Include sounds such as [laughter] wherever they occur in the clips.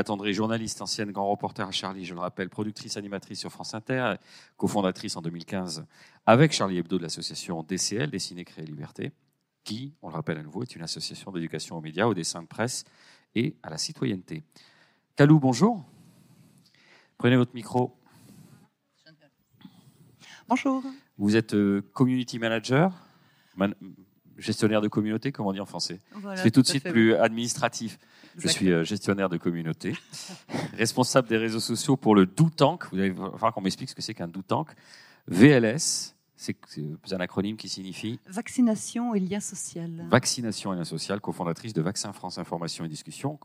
Agathe André, journaliste, ancienne grand reporter à Charlie, je le rappelle, productrice animatrice sur France Inter, cofondatrice en 2015 avec Charlie Hebdo de l'association DCL, Dessiner, Créer, Liberté, qui, on le rappelle à nouveau, est une association d'éducation aux médias, au dessin de presse et à la citoyenneté. Calou, bonjour. Prenez votre micro. Bonjour. Vous êtes euh, community manager, gestionnaire de communauté, comment on dit en français Voilà, C'est tout de suite fait, plus administratif. Je suis euh, gestionnaire de communauté, [laughs] responsable des réseaux sociaux pour le Do Tank. Vous allez falloir qu'on m'explique ce que c'est qu'un Do Tank. VLS, c'est c'est un acronyme qui signifie Vaccination et lien social. Vaccination et Lien Social, cofondatrice de Vaccin France Information et Discussion,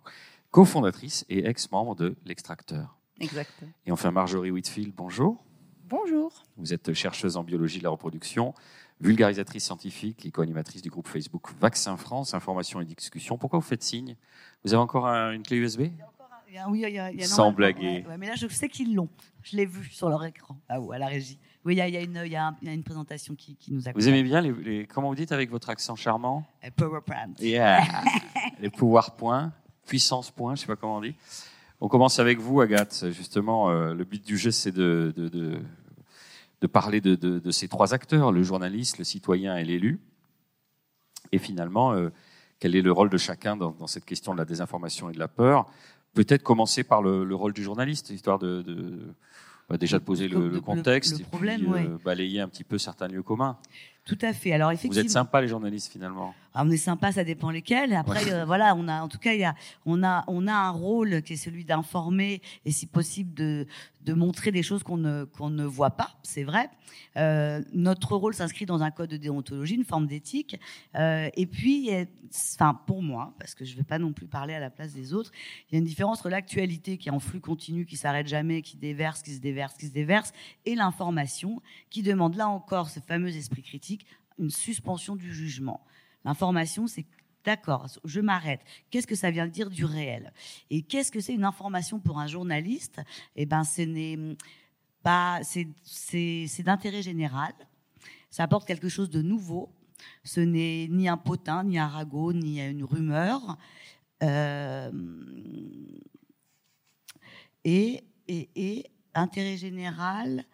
cofondatrice et ex-membre de l'Extracteur. Exact. Et enfin, Marjorie Whitfield, bonjour. Bonjour. Vous êtes chercheuse en biologie de la reproduction, vulgarisatrice scientifique et co-animatrice du groupe Facebook Vaccin France Information et Discussion. Pourquoi vous faites signe? Vous avez encore un- une clé USB Il y a- oui, il y a- il y a Sans blaguer. ouais, ouais, mais là, je sais qu'ils l'ont. Je l'ai vu sur leur écran, là haut à la régie. Oui, il y a, il y a une, il y a un- il y a une présentation qui, qui nous Vous accompagne. aimez bien les, les- comment vous dites avec votre accent charmant? Euh, PowerPoint. Yeah. [laughs] les pouvoirs points, puissance point, je sais pas comment on dit. On commence avec vous, Agathe. Justement, euh, le but du jeu, c'est de, de, de, de parler de, de- de ces trois acteurs, le journaliste, le citoyen et l'élu. Et finalement, euh, quel est le rôle de chacun dans, dans cette question de la désinformation et de la peur? Peut-être commencer par le, le rôle du journaliste, histoire de, de- bah, déjà de poser le, Le- le le- contexte et euh, balayer un petit peu certains lieux communs. Tout à fait. Alors, Vous effectivement. êtes sympas, les journalistes, finalement. Ah, on est sympa, ça dépend lesquels. Après, euh, voilà, on a, en tout cas, il y a, on a, on a un rôle qui est celui d'informer et, si possible, de, de montrer des choses qu'on ne, qu'on ne voit pas. C'est vrai. Euh, notre rôle s'inscrit dans un code de déontologie, une forme d'éthique. Euh, et puis, enfin, pour moi, parce que je ne vais pas non plus parler à la place des autres, il y a une différence entre l'actualité qui est en flux continu, qui s'arrête jamais, qui déverse, qui se déverse, qui se déverse, et l'information qui demande là encore ce fameux esprit critique, une suspension du jugement. L'information, c'est d'accord, je m'arrête. Qu'est-ce que ça vient dire du réel? Et qu'est-ce que c'est une information pour un journaliste? Eh ben, ce n'est pas, c'est, d'intérêt général. Ça apporte quelque chose de nouveau. Ce n'est ni un potin, ni un ragot, ni une rumeur. Euh, et, et, et intérêt général.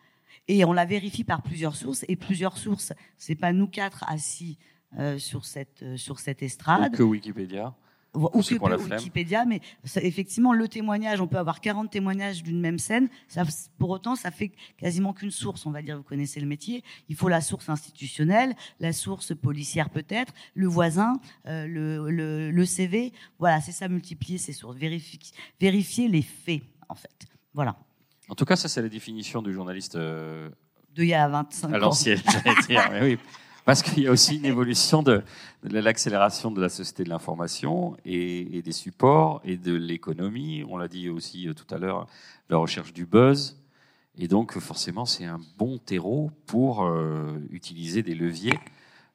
Et on la vérifie par plusieurs sources. Et plusieurs sources, c'est pas nous quatre assis euh, sur cette euh, sur cette estrade Que Wikipédia. ou Ou que la. Wikipédia, mais ça- effectivement, le témoignage, on peut avoir 40 témoignages d'une même scène. Ça, pour autant, ça fait quasiment qu'une source, on va dire. Vous connaissez le métier. Il faut la source institutionnelle, la source policière peut-être, le voisin, euh, le, le, le CV. Voilà, c'est ça, multiplier ces sources, vérifier, vérifier les faits, en fait. Voilà. En tout cas, ça, c'est la définition du journaliste euh, De il y a 25 à ans. l'ancienne, j'allais dire. Mais oui. [laughs] Parce qu'il y a aussi une évolution de, l'accélération de la société de l'information et, des supports et de l'économie. On l'a dit aussi euh, tout à l'heure, la recherche du buzz. Et donc, forcément, c'est un bon terreau pour euh, utiliser des leviers.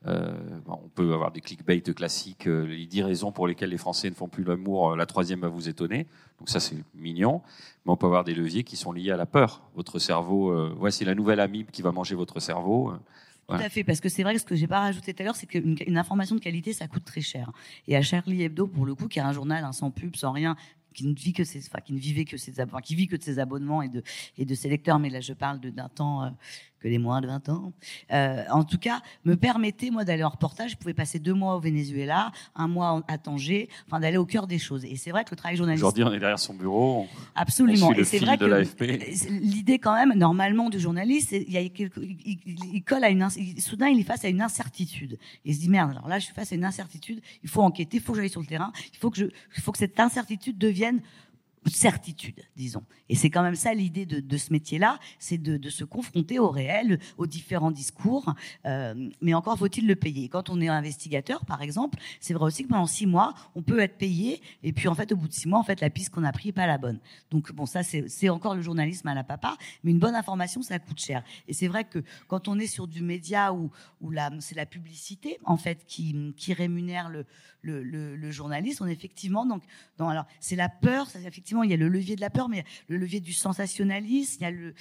Euh, on peut avoir des clickbait classiques, les 10 raisons pour lesquelles les Français ne font plus l'amour. La troisième va vous étonner. Donc ça, c'est mignon. Mais on peut avoir des leviers qui sont liés à la peur. Votre cerveau, voici la nouvelle amibe qui va manger votre cerveau. Tout à fait, parce que c'est vrai que ce que j'ai pas rajouté tout à l'heure, c'est qu'une une information de qualité, ça coûte très cher. Et à Charlie Hebdo, pour le coup, qui est un journal hein, sans pub, sans rien, qui ne vit que ses, enfin, qui ne vivait que ses, enfin, qui vit que de ses abonnements et de et de ses lecteurs, mais là je parle de- d'un temps euh, que les moins de 20 ans. Euh, en tout cas, me permettait moi d'aller en reportage. Je pouvais passer deux mois au Venezuela, un mois à Tanger, enfin d'aller au cœur des choses. Et c'est vrai que le travail journalistique, Aujourd'hui, on est derrière son bureau. on- absolument. on suit le et c'est vrai de que l'AFP. l'idée quand même normalement du journaliste, il y a quelque, il, il- colle à une, soudain il est face à une incertitude. Il se dit merde, alors là je suis face à une incertitude, il faut enquêter, il faut que j'aille sur le terrain, il faut que je, il faut que cette incertitude devienne certitude, disons. Et c'est quand même ça l'idée de, ce métier-là, c'est de, se confronter au réel, aux différents discours. euh, mais encore faut-il le payer. Quand on est investigateur, par exemple, c'est vrai aussi que pendant six mois, on peut être payé, et puis en fait, au bout de six mois, en fait, la piste qu'on a prise n'est pas la bonne. Donc bon, ça c'est encore le journalisme à la papa, mais une bonne information, ça coûte cher. Et c'est vrai que quand on est sur du média où, c'est la publicité en fait qui, rémunère le journaliste, on est effectivement donc dans alors c'est la peur, c'est effectivement effectivement, il y a le levier de la peur, mais le levier du sensationnalisme. Il y a le,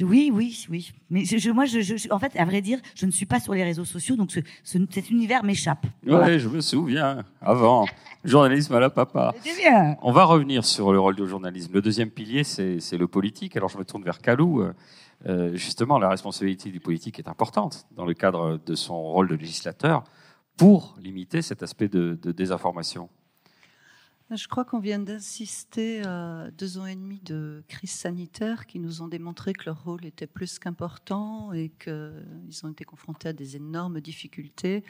oui, oui, oui. Mais je, moi, je, je, en fait, à vrai dire, je ne suis pas sur les réseaux sociaux, donc ce, cet univers m'échappe. Oui, je me souviens. Avant, journalisme à la papa. Bien. On va revenir sur le rôle du journalisme. Le deuxième pilier, c'est le politique. Alors, je me tourne vers Calou. Euh, justement, la responsabilité du politique est importante dans le cadre de son rôle de législateur pour limiter cet aspect de, désinformation je crois qu'on vient d'assister à deux ans et demi de crise sanitaire qui nous ont démontré que leur rôle était plus qu'important et qu'ils ont été confrontés à des énormes difficultés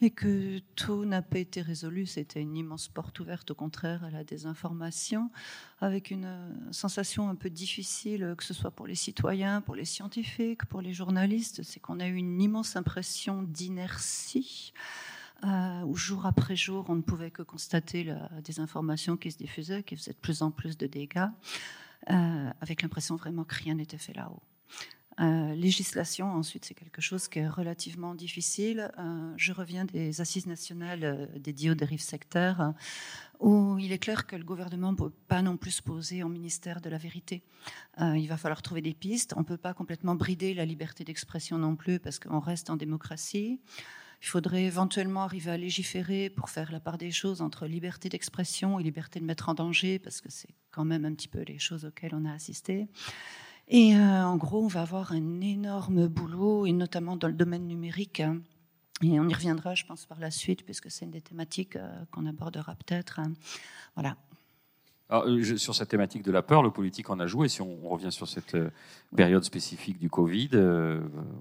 et que tout n'a pas été résolu. C'était une immense porte ouverte, au contraire, à la désinformation, avec une euh, sensation un peu difficile, que ce soit pour les citoyens, pour les scientifiques, pour les journalistes, c'est qu'on a eu une immense impression d'inertie. Euh, où jour après jour, on ne pouvait que constater la désinformation qui se diffusait, qui faisait de plus en plus de dégâts, euh, avec l'impression vraiment que rien n'était fait là-haut. Euh, législation, ensuite, c'est quelque chose qui est relativement difficile. Je reviens des assises nationales dédiées aux dérives sectaires, où il est clair que le gouvernement ne peut pas non plus se poser en ministère de la vérité. il va falloir trouver des pistes. On ne peut pas complètement brider la liberté d'expression non plus, parce qu'on reste en démocratie. Il faudrait éventuellement arriver à légiférer pour faire la part des choses entre liberté d'expression et liberté de mettre en danger, parce que c'est quand même un petit peu les choses auxquelles on a assisté. Et euh, en gros, on va avoir un énorme boulot, et notamment dans le domaine numérique. Hein. Et on y reviendra, je pense, par la suite, puisque c'est une des thématiques euh, qu'on abordera peut-être. Hein. Voilà. Euh, sur cette thématique de la peur, le politique en a joué. Si on, revient sur cette période spécifique du Covid,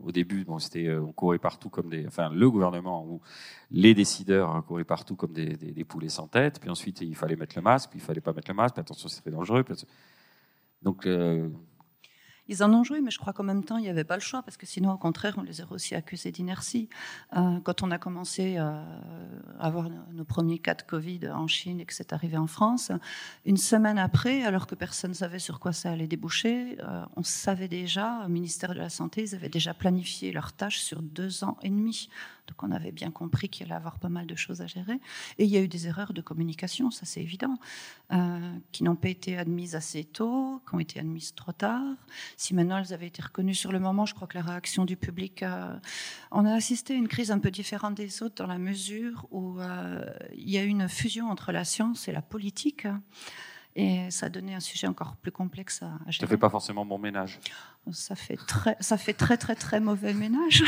au début, bon, c'était on courait partout comme des, enfin, le gouvernement ou les décideurs hein, couraient partout comme des, poulets sans tête. Puis ensuite, il fallait mettre le masque, puis il fallait pas mettre le masque. Attention, c'est très dangereux. Donc ils en ont joué, mais je crois qu'en même temps, il n'y avait pas le choix, parce que sinon, au contraire, on les aurait aussi accusés d'inertie. Euh, quand on a commencé à avoir nos premiers cas de Covid en Chine et que c'est arrivé en France, une semaine après, alors que personne ne savait sur quoi ça allait déboucher, euh, on savait déjà, au ministère de la Santé, ils avaient déjà planifié leurs tâches sur deux ans et demi. Donc on avait bien compris qu'il allait avoir pas mal de choses à gérer. Et il y a eu des erreurs de communication, ça c'est évident, euh, qui n'ont pas été admises assez tôt, qui ont été admises trop tard. Si maintenant elles avaient été reconnues sur le moment, je crois que la réaction du public... Euh, on a assisté à une crise un peu différente des autres dans la mesure où euh, il y a eu une fusion entre la science et la politique. Et ça a donné un sujet encore plus complexe à, gérer. Ça fait pas forcément bon ménage. Ça fait très, ça fait très très très mauvais ménage,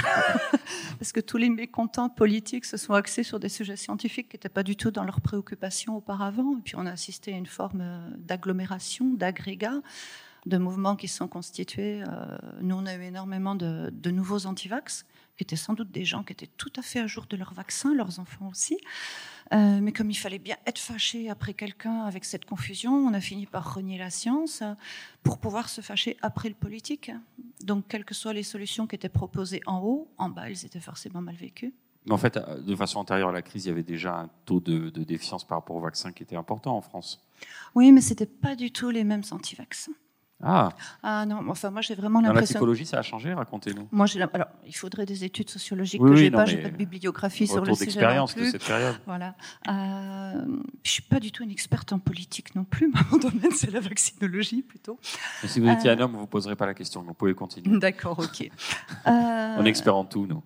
[laughs] parce que tous les mécontents politiques se sont axés sur des sujets scientifiques qui n'étaient pas du tout dans leurs préoccupations auparavant. Et puis on a assisté à une forme d'agglomération, d'agrégat de mouvements qui sont constitués. Euh, nous, on a eu énormément de, de nouveaux antivax, qui étaient sans doute des gens qui étaient tout à fait à jour de leur vaccin, leurs enfants aussi. Euh, mais comme il fallait bien être fâché après quelqu'un avec cette confusion, on a fini par renier la science pour pouvoir se fâcher après le politique. Donc, quelles que soient les solutions qui étaient proposées en haut, en bas, elles étaient forcément mal vécues. En fait, de façon antérieure à la crise, il y avait déjà un taux de, de défiance par rapport au vaccin qui était important en France. Oui, mais ce n'était pas du tout les mêmes anti-vaccins. Ah. ah non, enfin moi j'ai vraiment l'impression. Dans la psychologie, ça a changé, racontez-nous. Moi, j'ai alors il faudrait des études sociologiques que j'ai pas, j'ai pas de bibliographie sur le sujet. d'expérience de cette période. Voilà. Euh, je suis pas du tout une experte en politique non plus. [laughs] Mon domaine c'est la vaccinologie plutôt. si vous étiez un homme, vous poserez pas la question. Vous pouvez continuer. D'accord, ok. Euh... [laughs] On est expert en tout, nous.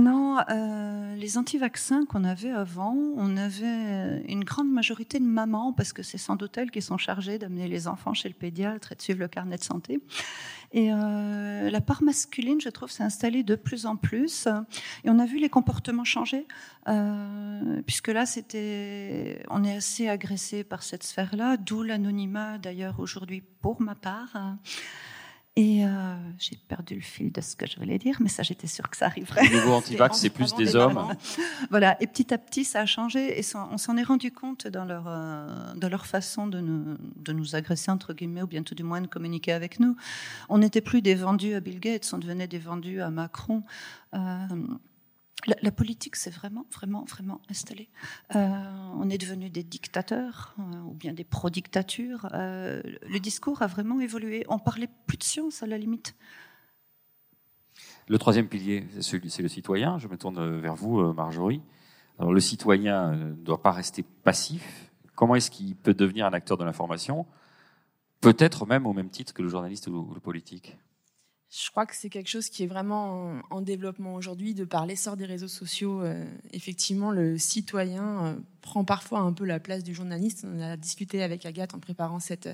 Non, euh, les anti-vaccins qu'on avait avant, on avait une grande majorité de mamans, parce que c'est sans doute elles qui sont chargées d'amener les enfants chez le pédiatre et de suivre le carnet de santé. Et euh, la part masculine, je trouve, s'est installée de plus en plus. Et on a vu les comportements changer, euh, puisque là, c'était, on est assez agressé par cette sphère-là, d'où l'anonymat d'ailleurs aujourd'hui pour ma part. Et euh, j'ai perdu le fil de ce que je voulais dire, mais ça, j'étais sûre que ça arriverait. Le nouveau antivax, c'est plus des, hommes. voilà, et petit à petit, ça a changé, et on s'en est rendu compte dans leur, euh, dans leur façon de nous, de nous agresser, entre guillemets, ou bien tout du moins de communiquer avec nous. On n'était plus des vendus à Bill Gates, on devenait des vendus à Macron. Euh, la, politique s'est vraiment, vraiment, vraiment installée. Euh, on est devenu des dictateurs euh, ou bien des pro-dictatures. Euh, le discours a vraiment évolué. On parlait plus de science à la limite. Le troisième pilier, c'est le citoyen. Je me tourne vers vous, Marjorie. Alors, le citoyen ne doit pas rester passif. comment est-ce qu'il peut devenir un acteur de l'information, peut-être même au même titre que le journaliste ou le politique? Je crois que c'est quelque chose qui est vraiment en, développement aujourd'hui, de par l'essor des réseaux sociaux. Euh, effectivement, le citoyen euh, prend parfois un peu la place du journaliste. On a discuté avec Agathe en préparant cette,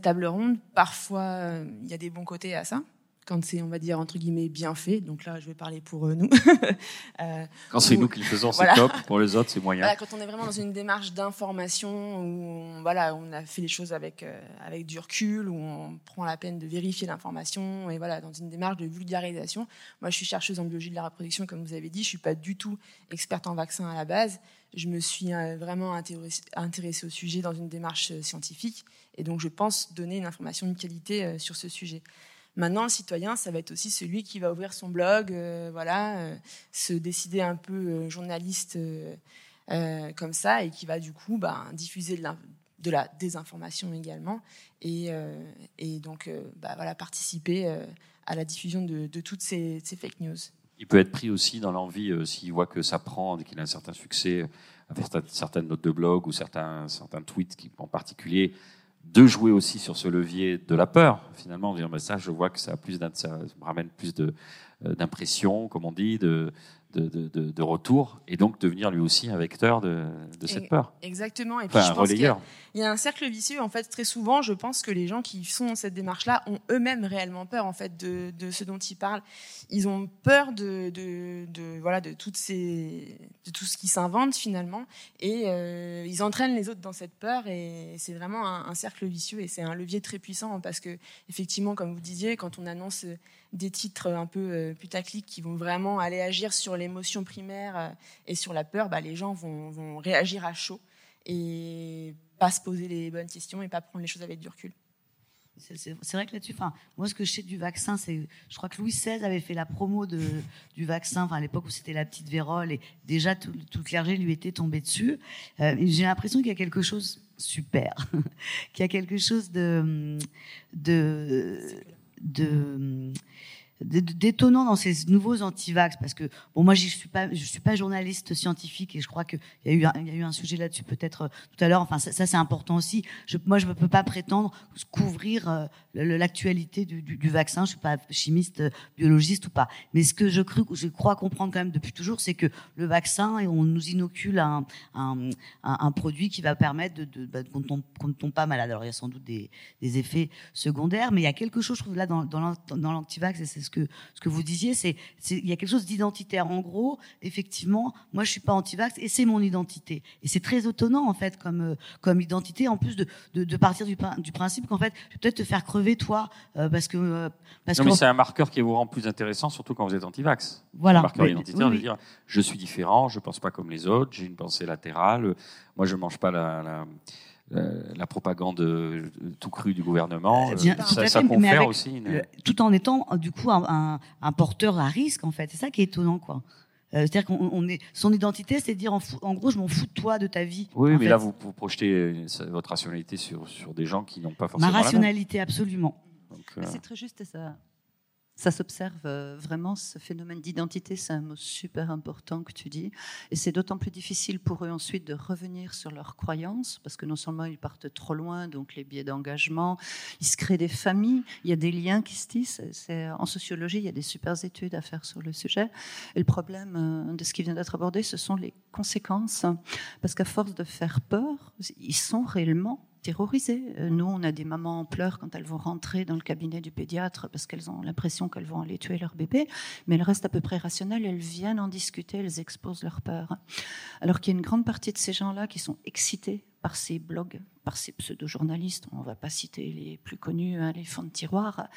table ronde. Parfois, euh, il y a des bons côtés à ça quand c'est, on va dire, entre guillemets, bien fait. Donc là, je vais parler pour euh, nous. [laughs] euh, quand c'est nous qui le faisons, c'est top. Pour les autres, c'est [laughs] moyen. Voilà, quand on est vraiment dans une démarche d'information où on, voilà, on a fait les choses avec, euh, avec du recul, où on prend la peine de vérifier l'information, et voilà, dans une démarche de vulgarisation. Moi, je suis chercheuse en biologie de la reproduction, comme vous avez dit. Je suis pas du tout experte en vaccins à la base. Je me suis euh, vraiment intéressée au sujet dans une démarche scientifique. Et donc, je pense donner une information de qualité sur ce sujet. Maintenant, le citoyen, ça va être aussi celui qui va ouvrir son blog, euh, voilà, euh, se décider un peu euh, journaliste comme ça, et qui va du coup bah, diffuser de la, désinformation également, et, donc bah, participer à la diffusion de, toutes ces, fake news. Il peut être pris aussi dans l'envie, s'il voit que ça prend, qu'il a un certain succès, avec certaines notes de blog ou certains, tweets en particulier de jouer aussi sur ce levier de la peur. Finalement, dire, mais ça, je vois que ça, a plus ça me ramène plus euh, d'impression, comme on dit, de, de, de, retour, et donc devenir lui aussi un vecteur de, cette peur. Exactement. Et puis je pense Il y a un cercle vicieux. En fait, très souvent, je pense que les gens qui font cette démarche-là ont eux-mêmes réellement peur en fait de, ce dont ils parlent. Ils ont peur de, de, voilà de toutes ces de tout ce qui s'invente finalement, et euh, ils entraînent les autres dans cette peur. Et c'est vraiment un, un cercle vicieux, et c'est un levier très puissant parce que effectivement, comme vous disiez, quand on annonce des titres un peu euh, putaclic qui vont vraiment aller agir sur l'émotion primaire euh, et sur la peur, bah, les gens vont, réagir à chaud et pas se poser les bonnes questions et pas prendre les choses avec du recul. C'est vrai que là-dessus, enfin, moi, ce que je sais du vaccin, c'est, je crois que Louis XVI avait fait la promo du vaccin, enfin, à l'époque où c'était la petite vérole, et déjà tout, le clergé lui était tombé dessus. Euh, j'ai l'impression qu'il y a quelque chose super, [laughs] qu'il y a quelque chose de, de d'étonnant dans ces nouveaux antivax parce que bon moi je suis pas je suis pas journaliste scientifique et je crois qu'il y a eu il y a eu un sujet là-dessus peut-être euh, tout à l'heure. Enfin ça, c'est important aussi. Je, moi je ne peux pas prétendre couvrir euh, l'actualité du, du, du, vaccin. Je suis pas chimiste euh, biologiste ou pas. Mais ce que je, cru, je crois comprendre quand même depuis toujours c'est que le vaccin et on nous inocule un, un, un, produit qui va permettre de, de bah, qu'on ne tombe, pas malade. Alors il y a sans doute des, des effets secondaires mais il y a quelque chose je trouve là dans, dans l'antivax et c'est ce que, ce que vous disiez, c'est il y a quelque chose d'identitaire. En gros, effectivement, moi je suis pas anti-vax et c'est mon identité. Et c'est très étonnant en fait comme euh, comme identité, en plus de, de, partir du, du principe qu'en fait, je vais peut-être te faire crever toi euh, parce que euh, parce non, mais c'est un marqueur qui vous rend plus intéressant, surtout quand vous êtes anti-vax. Voilà. Un marqueur identitaire de dire je suis différent, je pense pas comme les autres, j'ai une pensée latérale, moi je mange pas la, la la propagande euh, tout crue du gouvernement. Euh, ça, confère aussi. tout en étant du coup un, porteur à risque en fait. C'est ça qui est étonnant quoi. C'est-à-dire qu'on est son identité, c'est de dire en, gros, je m'en fous de toi, de ta vie. Oui, mais là, vous, projetez votre rationalité sur, sur des gens qui n'ont pas forcément. Ma rationalité, absolument. C'est très juste ça. Ça s'observe euh, vraiment, ce phénomène d'identité, c'est un mot super important que tu dis. Et c'est d'autant plus difficile pour eux ensuite de revenir sur leurs croyances, parce que non seulement ils partent trop loin, donc les biais d'engagement, ils se créent des familles, il y a des liens qui se tissent. En sociologie, il y a des super études à faire sur le sujet. Et le problème euh, de ce qui vient d'être abordé, ce sont les conséquences. Parce qu'à force de faire peur, ils sont réellement terrorisées. Euh, nous, on a des mamans en pleurs quand elles vont rentrer dans le cabinet du pédiatre parce qu'elles ont l'impression qu'elles vont aller tuer leur bébé, mais elles restent à peu près rationnelles, elles viennent en discuter, elles exposent leur peur. Alors qu'il y a une grande partie de ces gens-là qui sont excités par ces blogs, par ces pseudo-journalistes, on ne va pas citer les plus connus, hein, les fonds de tiroir.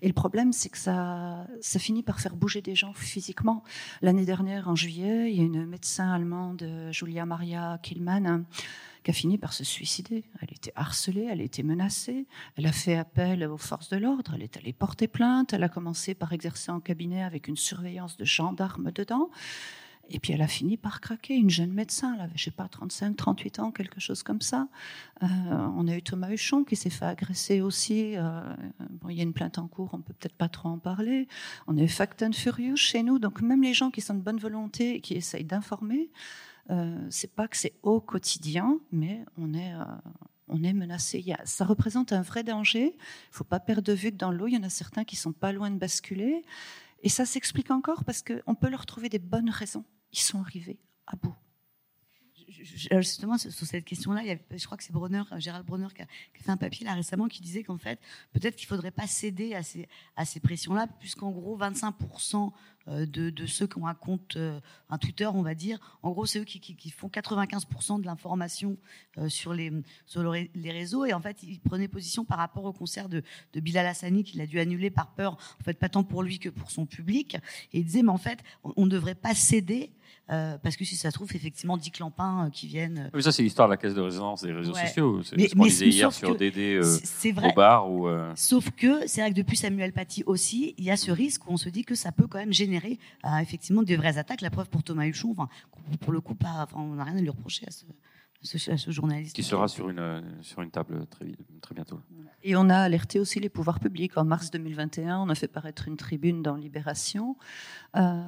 Et le problème, c'est que ça, ça finit par faire bouger des gens physiquement. L'année dernière, en juillet, il y a une médecin allemande, Julia Maria Killmann, qui a fini par se suicider. Elle était harcelée, elle était menacée, elle a fait appel aux forces de l'ordre, elle est allée porter plainte, elle a commencé par exercer en cabinet avec une surveillance de gendarmes dedans. Et puis elle a fini par craquer, une jeune médecin, elle avait, je sais pas, 35, 38 ans, quelque chose comme ça. Euh, on a eu Thomas Huchon qui s'est fait agresser aussi. Euh, bon, il y a une plainte en cours, on peut peut-être pas trop en parler. On a eu Facton Furious chez nous, donc même les gens qui sont de bonne volonté et qui essayent d'informer, Euh, c'est pas que c'est au quotidien, mais on est, euh, on est menacé. ça représente un vrai danger. Il faut pas perdre de vue que dans l'eau, il y en a certains qui sont pas loin de basculer. Et ça s'explique encore parce qu'on peut leur trouver des bonnes raisons. Ils sont arrivés à bout justement sur cette question-là, je crois que c'est Bronner, Gérald Bronner qui a, fait un papier là récemment qui disait qu'en fait, peut-être qu'il ne faudrait pas céder à ces, à ces pressions-là, puisqu'en gros, 25% euh, de, de, ceux qui ont un compte, euh, un Twitter, on va dire, en gros, c'est eux qui, qui, font 95% de l'information euh, sur, les, sur les réseaux. Et en fait, ils prenaient position par rapport au concert de, de Bilal Hassani qu'il a dû annuler par peur, en fait, pas tant pour lui que pour son public. Et il disait, mais en fait, on ne devrait pas céder euh, parce que si ça se trouve, effectivement, 10 clampins euh, qui viennent. Euh, oui, ça, c'est l'histoire de la caisse de résonance des réseaux sociaux. C'est ce qu'on disait hier sur Dédé au bar. Ou, Sauf que c'est vrai que depuis Samuel Paty aussi, il y a ce risque où on se dit que ça peut quand même générer effectivement des vraies attaques. La preuve pour Thomas Huchon, enfin, pour le coup, pas, enfin, on n'a rien à lui reprocher à ce, ce, journaliste. Qui sera sur une, sur une table très, très bientôt. Et on a alerté aussi les pouvoirs publics. En mars 2021, on a fait paraître une tribune dans Libération euh,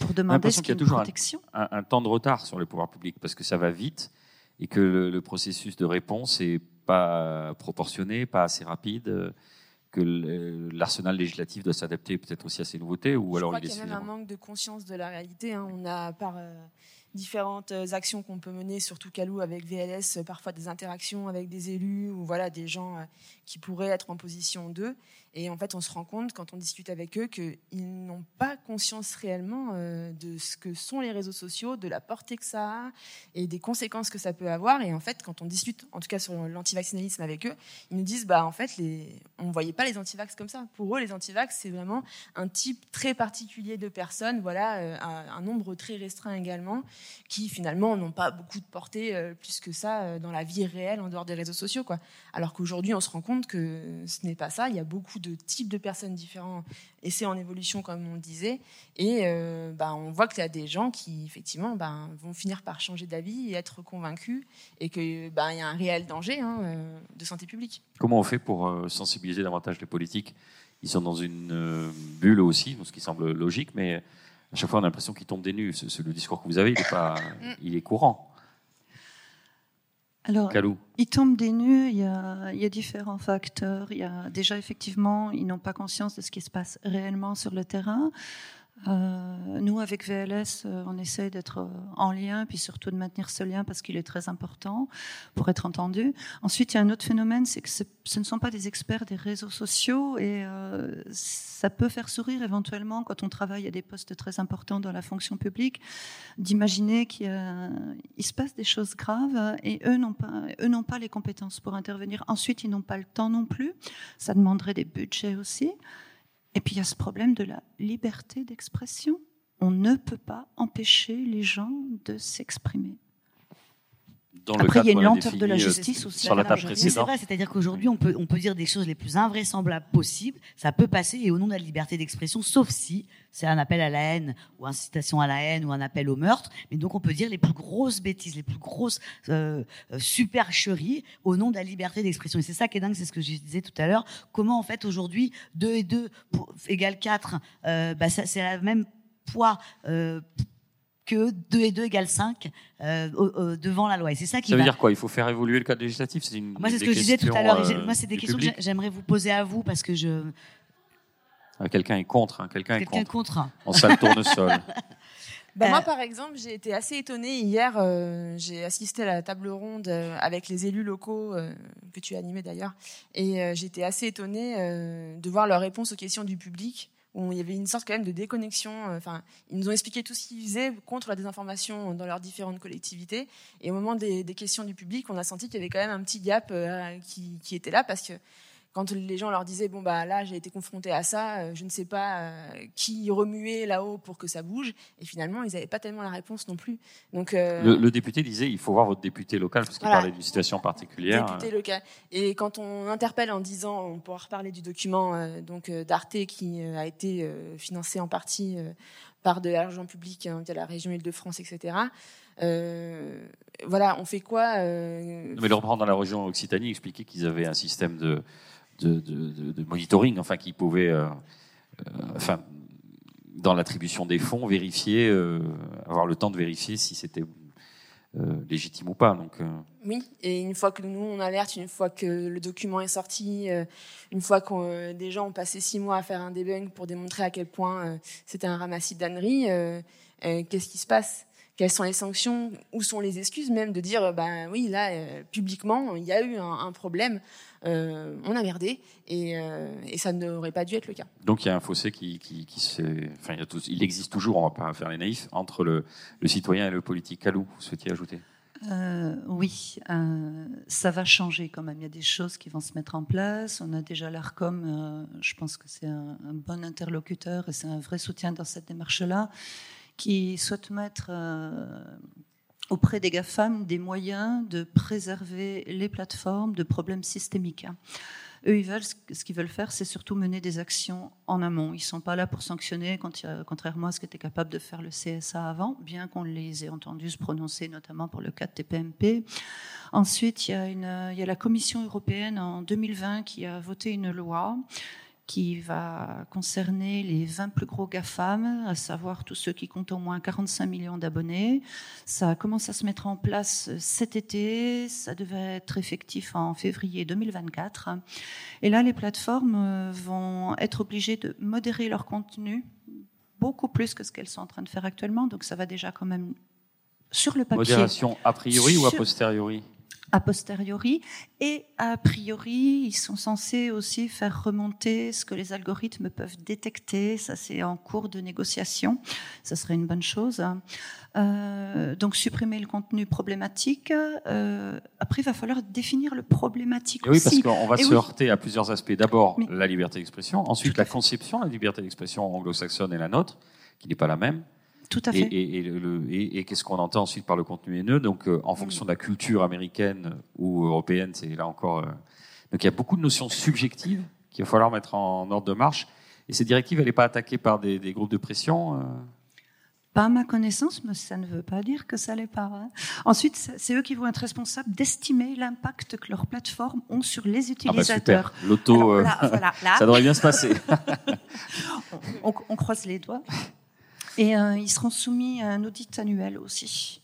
pour demander ce qu'il y a toujours protection. Un, temps de retard sur les pouvoirs publics parce que ça va vite et que le, processus de réponse n'est pas proportionné, pas assez rapide que l'arsenal législatif doit s'adapter peut-être aussi à ces nouveautés ou Je alors crois il y a même un manque de conscience de la réalité. Hein. On a par euh, différentes euh, actions qu'on peut mener, surtout Calou avec VLS, euh, parfois des interactions avec des élus ou voilà des gens euh, qui pourraient être en position d'eux. Et en fait, on se rend compte quand on discute avec eux qu'ils n'ont pas conscience réellement de ce que sont les réseaux sociaux, de la portée que ça a et des conséquences que ça peut avoir. Et en fait, quand on discute, en tout cas sur l'antivaccinalisme avec eux, ils nous disent bah en fait, on ne voyait pas les antivax comme ça. Pour eux, les antivax, c'est vraiment un type très particulier de personnes, voilà, un nombre très restreint également qui finalement n'ont pas beaucoup de portée euh, plus que ça euh, dans la vie réelle en dehors des réseaux sociaux. Quoi. Alors qu'aujourd'hui, on se rend compte que ce n'est pas ça. Il y a beaucoup de types de personnes différents et c'est en évolution, comme on le disait. Et euh, bah, on voit qu'il y a des gens qui, effectivement, bah, vont finir par changer d'avis et être convaincus et qu'il bah, y a un réel danger hein, de santé publique. Comment on fait pour sensibiliser davantage les politiques? Ils sont dans une bulle aussi, ce qui semble logique, mais à chaque fois, on a l'impression qu'il tombe des nues. le discours que vous avez, il est, pas, mm. il est courant. Alors, il tombe des nues, il y, a, il y, a, différents facteurs. Il y a déjà, effectivement, ils n'ont pas conscience de ce qui se passe réellement sur le terrain. Euh, nous, avec VLS, euh, on essaie d'être euh, en lien, puis surtout de maintenir ce lien parce qu'il est très important pour être entendu. Ensuite, il y a un autre phénomène, c'est que ce ne sont pas des experts des réseaux sociaux et ça peut faire sourire éventuellement quand on travaille à des postes très importants dans la fonction publique, d'imaginer qu'il se passe des choses graves et eux n'ont pas, eux n'ont pas les compétences pour intervenir. Ensuite, ils n'ont pas le temps non plus. Ça demanderait des budgets aussi. Et puis il y a ce problème de la liberté d'expression. On ne peut pas empêcher les gens de s'exprimer. Après, il y a une lenteur de la euh, justice aussi. Sur la table C'est vrai, c'est-à-dire qu'aujourd'hui, on peut, on peut dire des choses les plus invraisemblables possibles. Ça peut passer et au nom de la liberté d'expression, sauf si c'est un appel à la haine ou incitation à la haine ou un appel au meurtre. Mais donc, on peut dire les plus grosses bêtises, les plus grosses euh, euh supercheries au nom de la liberté d'expression. Et c'est ça qui est dingue, c'est ce que je disais tout à l'heure. Comment, en fait, aujourd'hui, 2 et 2 égale 4, euh, bah, c'est la même poids euh, que 2 et 2 égale 5 euh, devant la loi. Et c'est ça qui Ça veut dire quoi? Il faut faire évoluer le cadre législatif? C'est Moi, c'est ce que je disais tout à l'heure. Euh, moi, c'est des questions que j'aimerais vous poser à vous parce que je. Ah, quelqu'un est contre. Hein. Quelqu'un est contre. contre. En salle tournesol. [laughs] Ben moi, par exemple, j'ai été assez étonnée hier. Euh, j'ai assisté à la table ronde avec les élus locaux que tu as animé d'ailleurs, et j'ai été assez étonnée de voir leur réponse aux questions du public où il y avait une sorte quand même de déconnexion. Euh, enfin, ils nous ont expliqué tout ce qu'ils faisaient contre la désinformation dans leurs différentes collectivités. Et au moment des, questions du public, on a senti qu'il y avait quand même un petit gap euh, qui, qui, était là parce que quand les gens leur disaient bon bah là j'ai été confronté à ça, euh, je ne sais pas euh, qui remuer là-haut pour que ça bouge, et finalement ils n'avaient pas tellement la réponse non plus. Donc euh, le, député disait il faut voir votre député local parce qu'il parlait d'une situation particulière. Député local. Et quand on interpelle en disant on pourra reparler du document donc d'Arte qui a été financé en partie par de l'argent public hein, via la région Île-de-France, etc. voilà, on fait quoi Mais le reprendre dans la région Occitanie, expliquer qu'ils avaient un système de de, monitoring, enfin, qui pouvait, euh, euh, enfin, dans l'attribution des fonds, vérifier, euh, avoir le temps de vérifier si c'était légitime ou pas. Donc, Oui, et une fois que nous on alerte, une fois que le document est sorti, une fois que des gens ont passé six mois à faire un debug pour démontrer à quel point c'était un ramassis d'âneries, qu'est-ce qui se passe? Quelles sont les sanctions, où sont les excuses même de dire, ben oui, là, publiquement, il y a eu un problème. Euh, on a merdé euh, et, ça n'aurait pas dû être le cas. Donc il y a un fossé qui, qui, enfin, il, existe toujours, on va pas faire les naïfs, entre le, citoyen et le politique. Calou, vous souhaitiez ajouter? Euh, oui, ça va changer quand même. Il y a des choses qui vont se mettre en place. On a déjà l'ARCOM, je pense que c'est un, bon interlocuteur et c'est un vrai soutien dans cette démarche-là, qui souhaite mettre auprès des GAFAM des moyens de préserver les plateformes de problèmes systémiques. Eux, ils veulent, ce qu'ils veulent faire, c'est surtout mener des actions en amont. Ils ne sont pas là pour sanctionner, contrairement à ce qu'était capable de faire le CSA avant, bien qu'on les ait entendus se prononcer, notamment pour le cas de TPMP. Ensuite, il y a la Commission européenne en 2020 qui a voté une loi qui va concerner les 20 plus gros GAFAM, à savoir tous ceux qui comptent au moins 45 millions d'abonnés. Ça commence à se mettre en place cet été, ça devait être effectif en février 2024. Et là, les plateformes euh, vont être obligées de modérer leur contenu beaucoup plus que ce qu'elles sont en train de faire actuellement, donc ça va déjà quand même sur le papier. Modération a priori ou a posteriori? A posteriori. Et a priori, ils sont censés aussi faire remonter ce que les algorithmes peuvent détecter. Ça, c'est en cours de négociation. Ça serait une bonne chose. Euh, donc, supprimer le contenu problématique. Euh, après, il va falloir définir le problématique oui, parce qu'on va se heurter à plusieurs aspects. D'abord, la liberté d'expression. Ensuite, la conception, la liberté d'expression anglo-saxonne et la nôtre, qui n'est pas la même. Tout à fait. Et, qu'est-ce qu'on entend ensuite par le contenu haineux Donc, euh, en fonction de la culture américaine ou européenne, c'est là encore. Euh, donc, il y a beaucoup de notions subjectives qu'il va falloir mettre en, ordre de marche. Et cette directive, elle n'est pas attaquée par des, groupes de pression euh? Pas à ma connaissance, mais ça ne veut pas dire que ça l'est pas. Hein. Ensuite, c'est eux qui vont être responsables d'estimer l'impact que leurs plateformes ont sur les ah bah utilisateurs. L'auto, [laughs] ça devrait bien se passer. [laughs] on croise les doigts. Et euh, ils seront soumis à un audit annuel aussi.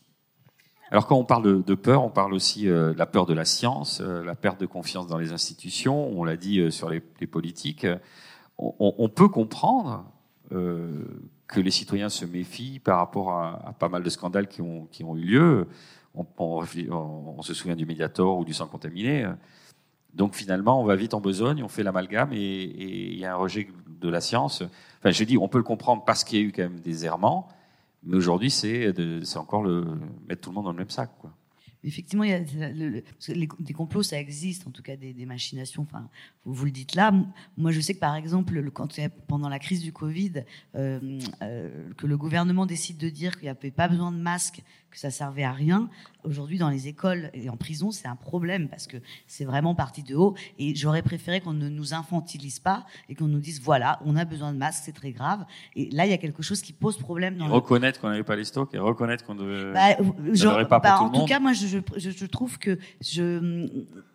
Alors quand on parle de, peur, on parle aussi euh, de la peur de la science, euh, la perte de confiance dans les institutions, on l'a dit sur les, politiques. On, peut comprendre que les citoyens se méfient par rapport à, pas mal de scandales qui ont, eu lieu. On, on, se souvient du Mediator ou du sang contaminé. Donc finalement, on va vite en besogne, on fait l'amalgame et il y a un rejet de la science. Enfin, je dis, on peut le comprendre parce qu'il y a eu quand même des errements, mais aujourd'hui, c'est encore le, mettre tout le monde dans le même sac. Effectivement, il y a des complots, ça existe, en tout cas des, machinations. Enfin, vous, le dites là. Moi, je sais que par exemple, le, quand, pendant la crise du Covid, euh, euh, que le gouvernement décide de dire qu'il n'y avait pas besoin de masques, que ça servait à rien. Aujourd'hui, dans les écoles et en prison, c'est un problème parce que c'est vraiment parti de haut. Et j'aurais préféré qu'on ne nous infantilise pas et qu'on nous dise voilà, on a besoin de masques, c'est très grave. Et là, il y a quelque chose qui pose problème. Dans reconnaître qu'on n'avait pas les stocks et reconnaître qu'on ne bah, pas bah, pour En tout, cas, moi, je, je, je, trouve que je,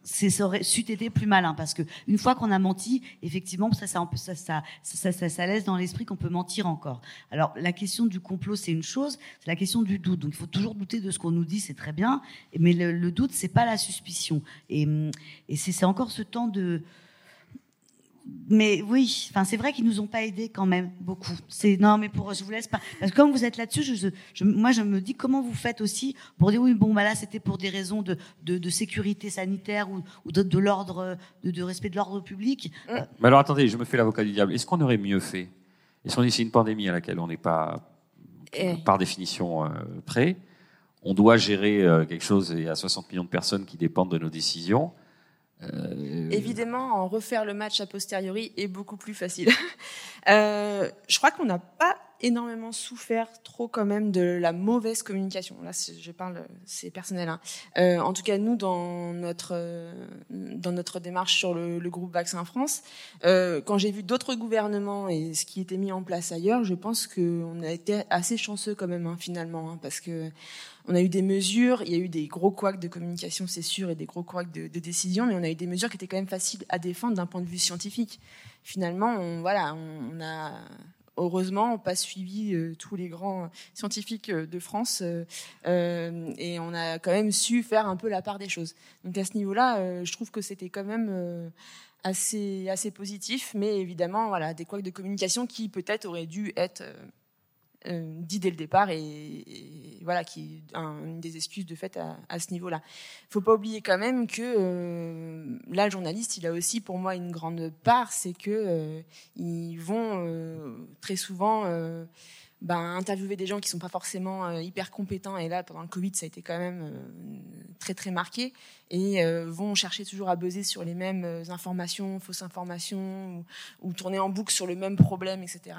ça aurait su été plus malin parce que une fois qu'on a menti, effectivement, ça, ça, ça, ça, ça, ça, ça laisse dans l'esprit qu'on peut mentir encore. Alors, la question du complot, c'est une chose, c'est la question du doute. Donc, il faut toujours douter de ce qu'on nous dit, c'est très bien, mais le, le doute, c'est pas la suspicion. Et, et c'est encore ce temps de mais oui, enfin c'est vrai qu'ils nous ont pas aidés quand même beaucoup. C'est non, mais pour je vous laisse pas parce que comme vous êtes là-dessus, je, je, moi je me dis comment vous faites aussi pour dire oui bon bah là c'était pour des raisons de, de, de sécurité sanitaire ou, ou de, de l'ordre de, de, respect de l'ordre public. Mais alors attendez, je me fais l'avocat du diable. Est-ce qu'on aurait mieux fait? Est-ce qu'on dit c'est une pandémie à laquelle on n'est pas eh. par définition euh, prêt on doit gérer euh, quelque chose et il y a 60 millions de personnes qui dépendent de nos décisions. Euh, Évidemment, en refaire le match a posteriori est beaucoup plus facile. [laughs] euh, je crois qu'on n'a pas énormément souffert trop quand même de la mauvaise communication. Là, je parle, c'est personnel. Hein. En tout cas, nous, dans notre dans notre démarche sur le, groupe Vaccin France, quand j'ai vu d'autres gouvernements et ce qui était mis en place ailleurs, je pense qu'on a été assez chanceux quand même hein, finalement, hein, parce que on a eu des mesures, il y a eu des gros couacs de communication, c'est sûr, et des gros couacs de, de décision, mais on a eu des mesures qui étaient quand même faciles à défendre d'un point de vue scientifique. Finalement, on, voilà, on, a heureusement, on pas suivi tous les grands scientifiques de France et on a quand même su faire un peu la part des choses. Donc à ce niveau-là, je trouve que c'était quand même assez, assez positif, mais évidemment, voilà, des couacs de communication qui peut-être auraient dû être euh, dit dès le départ et, voilà qui est une des excuses de fait à, ce niveau-là. Il faut pas oublier quand même que euh, là, le journaliste, il a aussi pour moi une grande part, c'est que euh, ils vont très souvent ben, interviewer des gens qui sont pas forcément euh, hyper compétents. Et là, pendant le Covid, ça a été quand même euh, très très marqué. Et euh, vont chercher toujours à buzzer sur les mêmes informations, fausses informations, ou, ou, tourner en boucle sur le même problème, etc.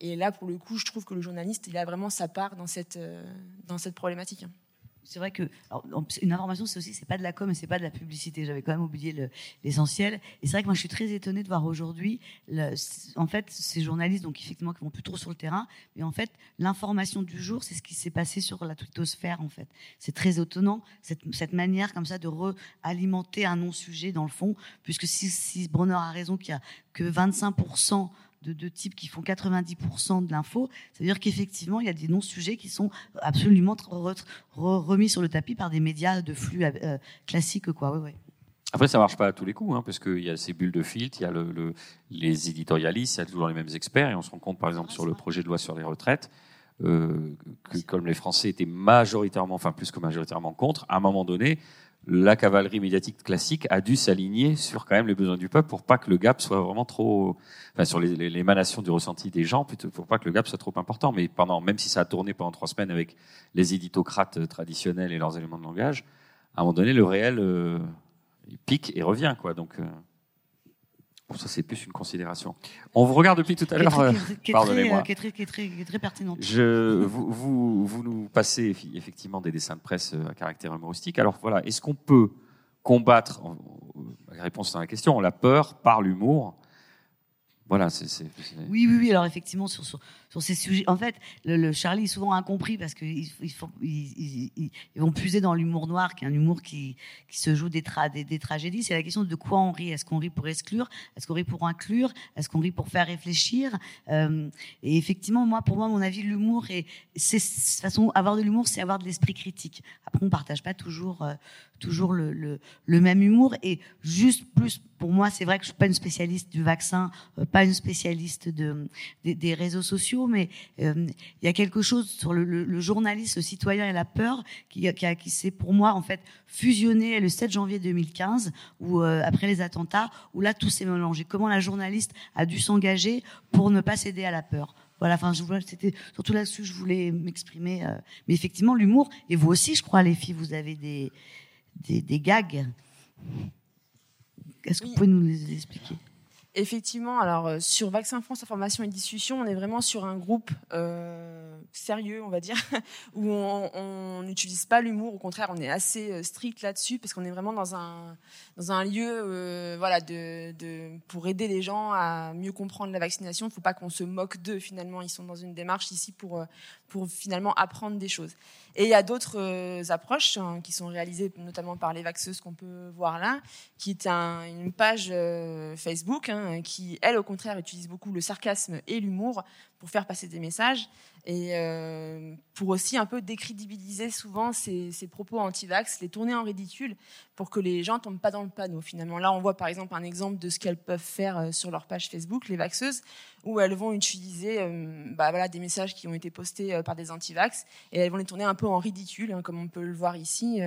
Et là, pour le coup, je trouve que le journaliste, il a vraiment sa part dans cette dans cette problématique. C'est vrai que une information, c'est aussi c'est pas de la com c'est pas de la publicité. J'avais quand même oublié l'essentiel. et c'est vrai que moi, je suis très étonnée de voir aujourd'hui, en fait, ces journalistes, donc effectivement, qui vont plus trop sur le terrain, mais en fait, l'information du jour, c'est ce qui s'est passé sur la twittosphère, en fait. C'est très étonnant cette, manière comme ça de réalimenter un non-sujet dans le fond, puisque si, si Brunner a raison qu'il y a que 25 de, de types qui font 90% de l'info, ça veut dire qu'effectivement, il y a des non-sujets qui sont absolument remis sur le tapis par des médias de flux euh, classiques. Quoi. Ouais, ouais. Après, ça marche pas à tous les coups, hein, parce qu'il y a ces bulles de filtre, il y a le, les éditorialistes, il y a toujours les mêmes experts, et on se rend compte, par exemple, sur le projet de loi sur les retraites, euh, que comme les Français étaient majoritairement, enfin plus que majoritairement contre, à un moment donné, la cavalerie médiatique classique a dû s'aligner sur quand même les besoins du peuple pour pas que le gap soit vraiment trop, enfin sur l'émanation du ressenti des gens, plutôt pour pas que le gap soit trop important. Mais pendant, même si ça a tourné pendant trois semaines avec les éditocrates traditionnels et leurs éléments de langage, à un moment donné, le réel euh, pique et revient, quoi. Donc euh, ça, c'est plus une considération. On vous regarde depuis tout à l'heure. Pardonnez-moi. Qui, qui, est très pertinente. Je, vous, vous, vous, nous passez effectivement des dessins de presse euh, à caractère humoristique. Alors voilà, est-ce qu'on peut combattre, la réponse à la question, la peur par l'humour? Voilà, c'est. Oui, oui, oui. Alors effectivement, sur, sur, sur ces sujets. En fait, le, Charlie est souvent incompris parce qu'ils ils, ils, vont puiser dans l'humour noir, qui est un humour qui, qui se joue des, des, des tragédies. C'est la question de quoi on rit. Est-ce qu'on rit pour exclure? Est-ce qu'on rit pour inclure? Est-ce qu'on rit pour faire réfléchir? Euh, Et effectivement, moi, pour moi, mon avis, l'humour, c'est façon avoir de l'humour, c'est avoir de l'esprit critique. Après, on partage pas toujours euh, toujours le, le, le, même humour. Et juste plus, pour moi, c'est vrai que je suis pas une spécialiste du vaccin, euh, pas une spécialiste de, des réseaux sociaux mais euh, il y a quelque chose sur le, le, le, journaliste, le citoyen et la peur qui, qui, qui s'est pour moi en fait fusionné le 7 janvier 2015, où euh, après les attentats, où là tout s'est mélangé. Comment la journaliste a dû s'engager pour ne pas céder à la peur. Voilà, enfin, c'était surtout là-dessus que je voulais m'exprimer. Euh. mais effectivement, l'humour, et vous aussi, je crois, les filles, vous avez des, des, des gags. Est-ce que vous pouvez nous les expliquer? Effectivement, alors euh, sur Vaccin France Information et Discussion, on est vraiment sur un groupe euh, sérieux, on va dire, [laughs] où on n'utilise pas l'humour. Au contraire, on est assez euh, strict là-dessus parce qu'on est vraiment dans un dans un lieu, voilà, de, pour aider les gens à mieux comprendre la vaccination. Il ne faut pas qu'on se moque d'eux. Finalement, ils sont dans une démarche ici pour pour finalement apprendre des choses. Et il y a d'autres euh, approches hein, qui sont réalisées notamment par les vaxeuses qu'on peut voir là, qui est une page euh, Facebook hein, qui, elle, au contraire, utilise beaucoup le sarcasme et l'humour pour faire passer des messages et euh, pour aussi un peu décrédibiliser souvent ces, propos anti-vax, les tourner en ridicule pour que les gens tombent pas dans le panneau. Finalement, là, on voit par exemple un exemple de ce qu'elles peuvent faire euh, sur leur page Facebook, les vaxeuses, où elles vont utiliser euh, bah, voilà, des messages qui ont été postés par des anti-vax et elles vont les tourner un peu en ridicule, hein, comme on peut le voir ici.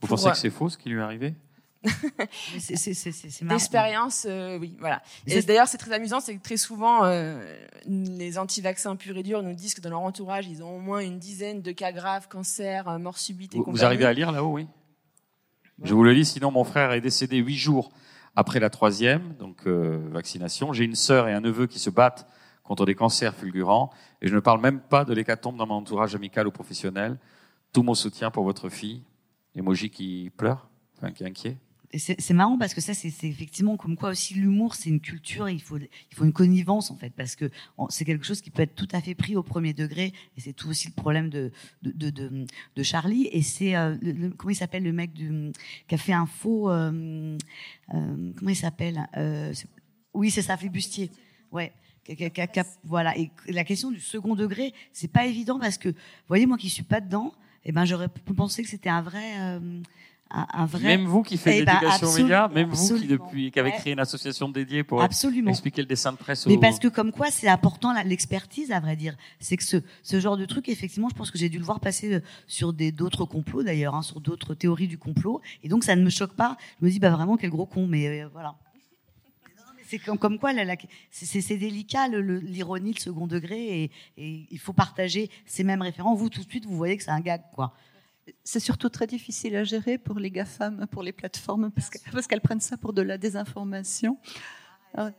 Vous pensez que c'est faux ce qui lui est arrivé? D'expérience, euh, oui, voilà. Et d'ailleurs, c'est très amusant, c'est que très souvent, euh, les anti-vaccins purs et durs nous disent que dans leur entourage, ils ont au moins une dizaine de cas graves, cancer, euh, mort subite et Vous, vous arrivez à lire là-haut, oui? Je vous le lis, sinon mon frère est décédé huit jours après la troisième, donc vaccination. J'ai une sœur et un neveu qui se battent contre des cancers fulgurants, et je ne parle même pas de l'hécatombe dans mon entourage amical ou professionnel. Tout mon soutien pour votre fille. Emoji qui pleure, enfin qui est inquiet c'est marrant parce que ça, c'est effectivement comme quoi aussi l'humour, c'est une culture. Il faut, il faut une connivence en fait parce que c'est quelque chose qui peut être tout à fait pris au premier degré. Et c'est tout aussi le problème de de, de, Charlie. Et c'est euh, comment il s'appelle le mec qui a fait un faux. Euh, euh, comment il s'appelle Oui, c'est ça, Flibustier. Ouais. Voilà. Et la question du second degré, c'est pas évident parce que, vous voyez, moi qui suis pas dedans, eh ben, j'aurais pensé que c'était un vrai, un, vrai. Même vous qui faites eh ben, l'éducation aux médias, même vous qui depuis, qui avez créé une association dédiée pour expliquer le dessin de presse. Mais parce que comme quoi, c'est important l'expertise, à vrai dire. C'est que ce, ce genre de truc, effectivement, je pense que j'ai dû le voir passer euh, sur des d'autres complots d'ailleurs, hein, sur d'autres théories du complot, et donc ça ne me choque pas. Je me dis, bah vraiment, quel gros con, mais euh, voilà. C'est comme, comme, quoi, c'est délicat l'ironie, le, second degré, et, et, il faut partager ces mêmes référents. Vous, tout de suite, vous voyez que c'est un gag, quoi. C'est surtout très difficile à gérer pour les GAFAM, pour les plateformes, parce qu'elles prennent ça pour de la désinformation. Ah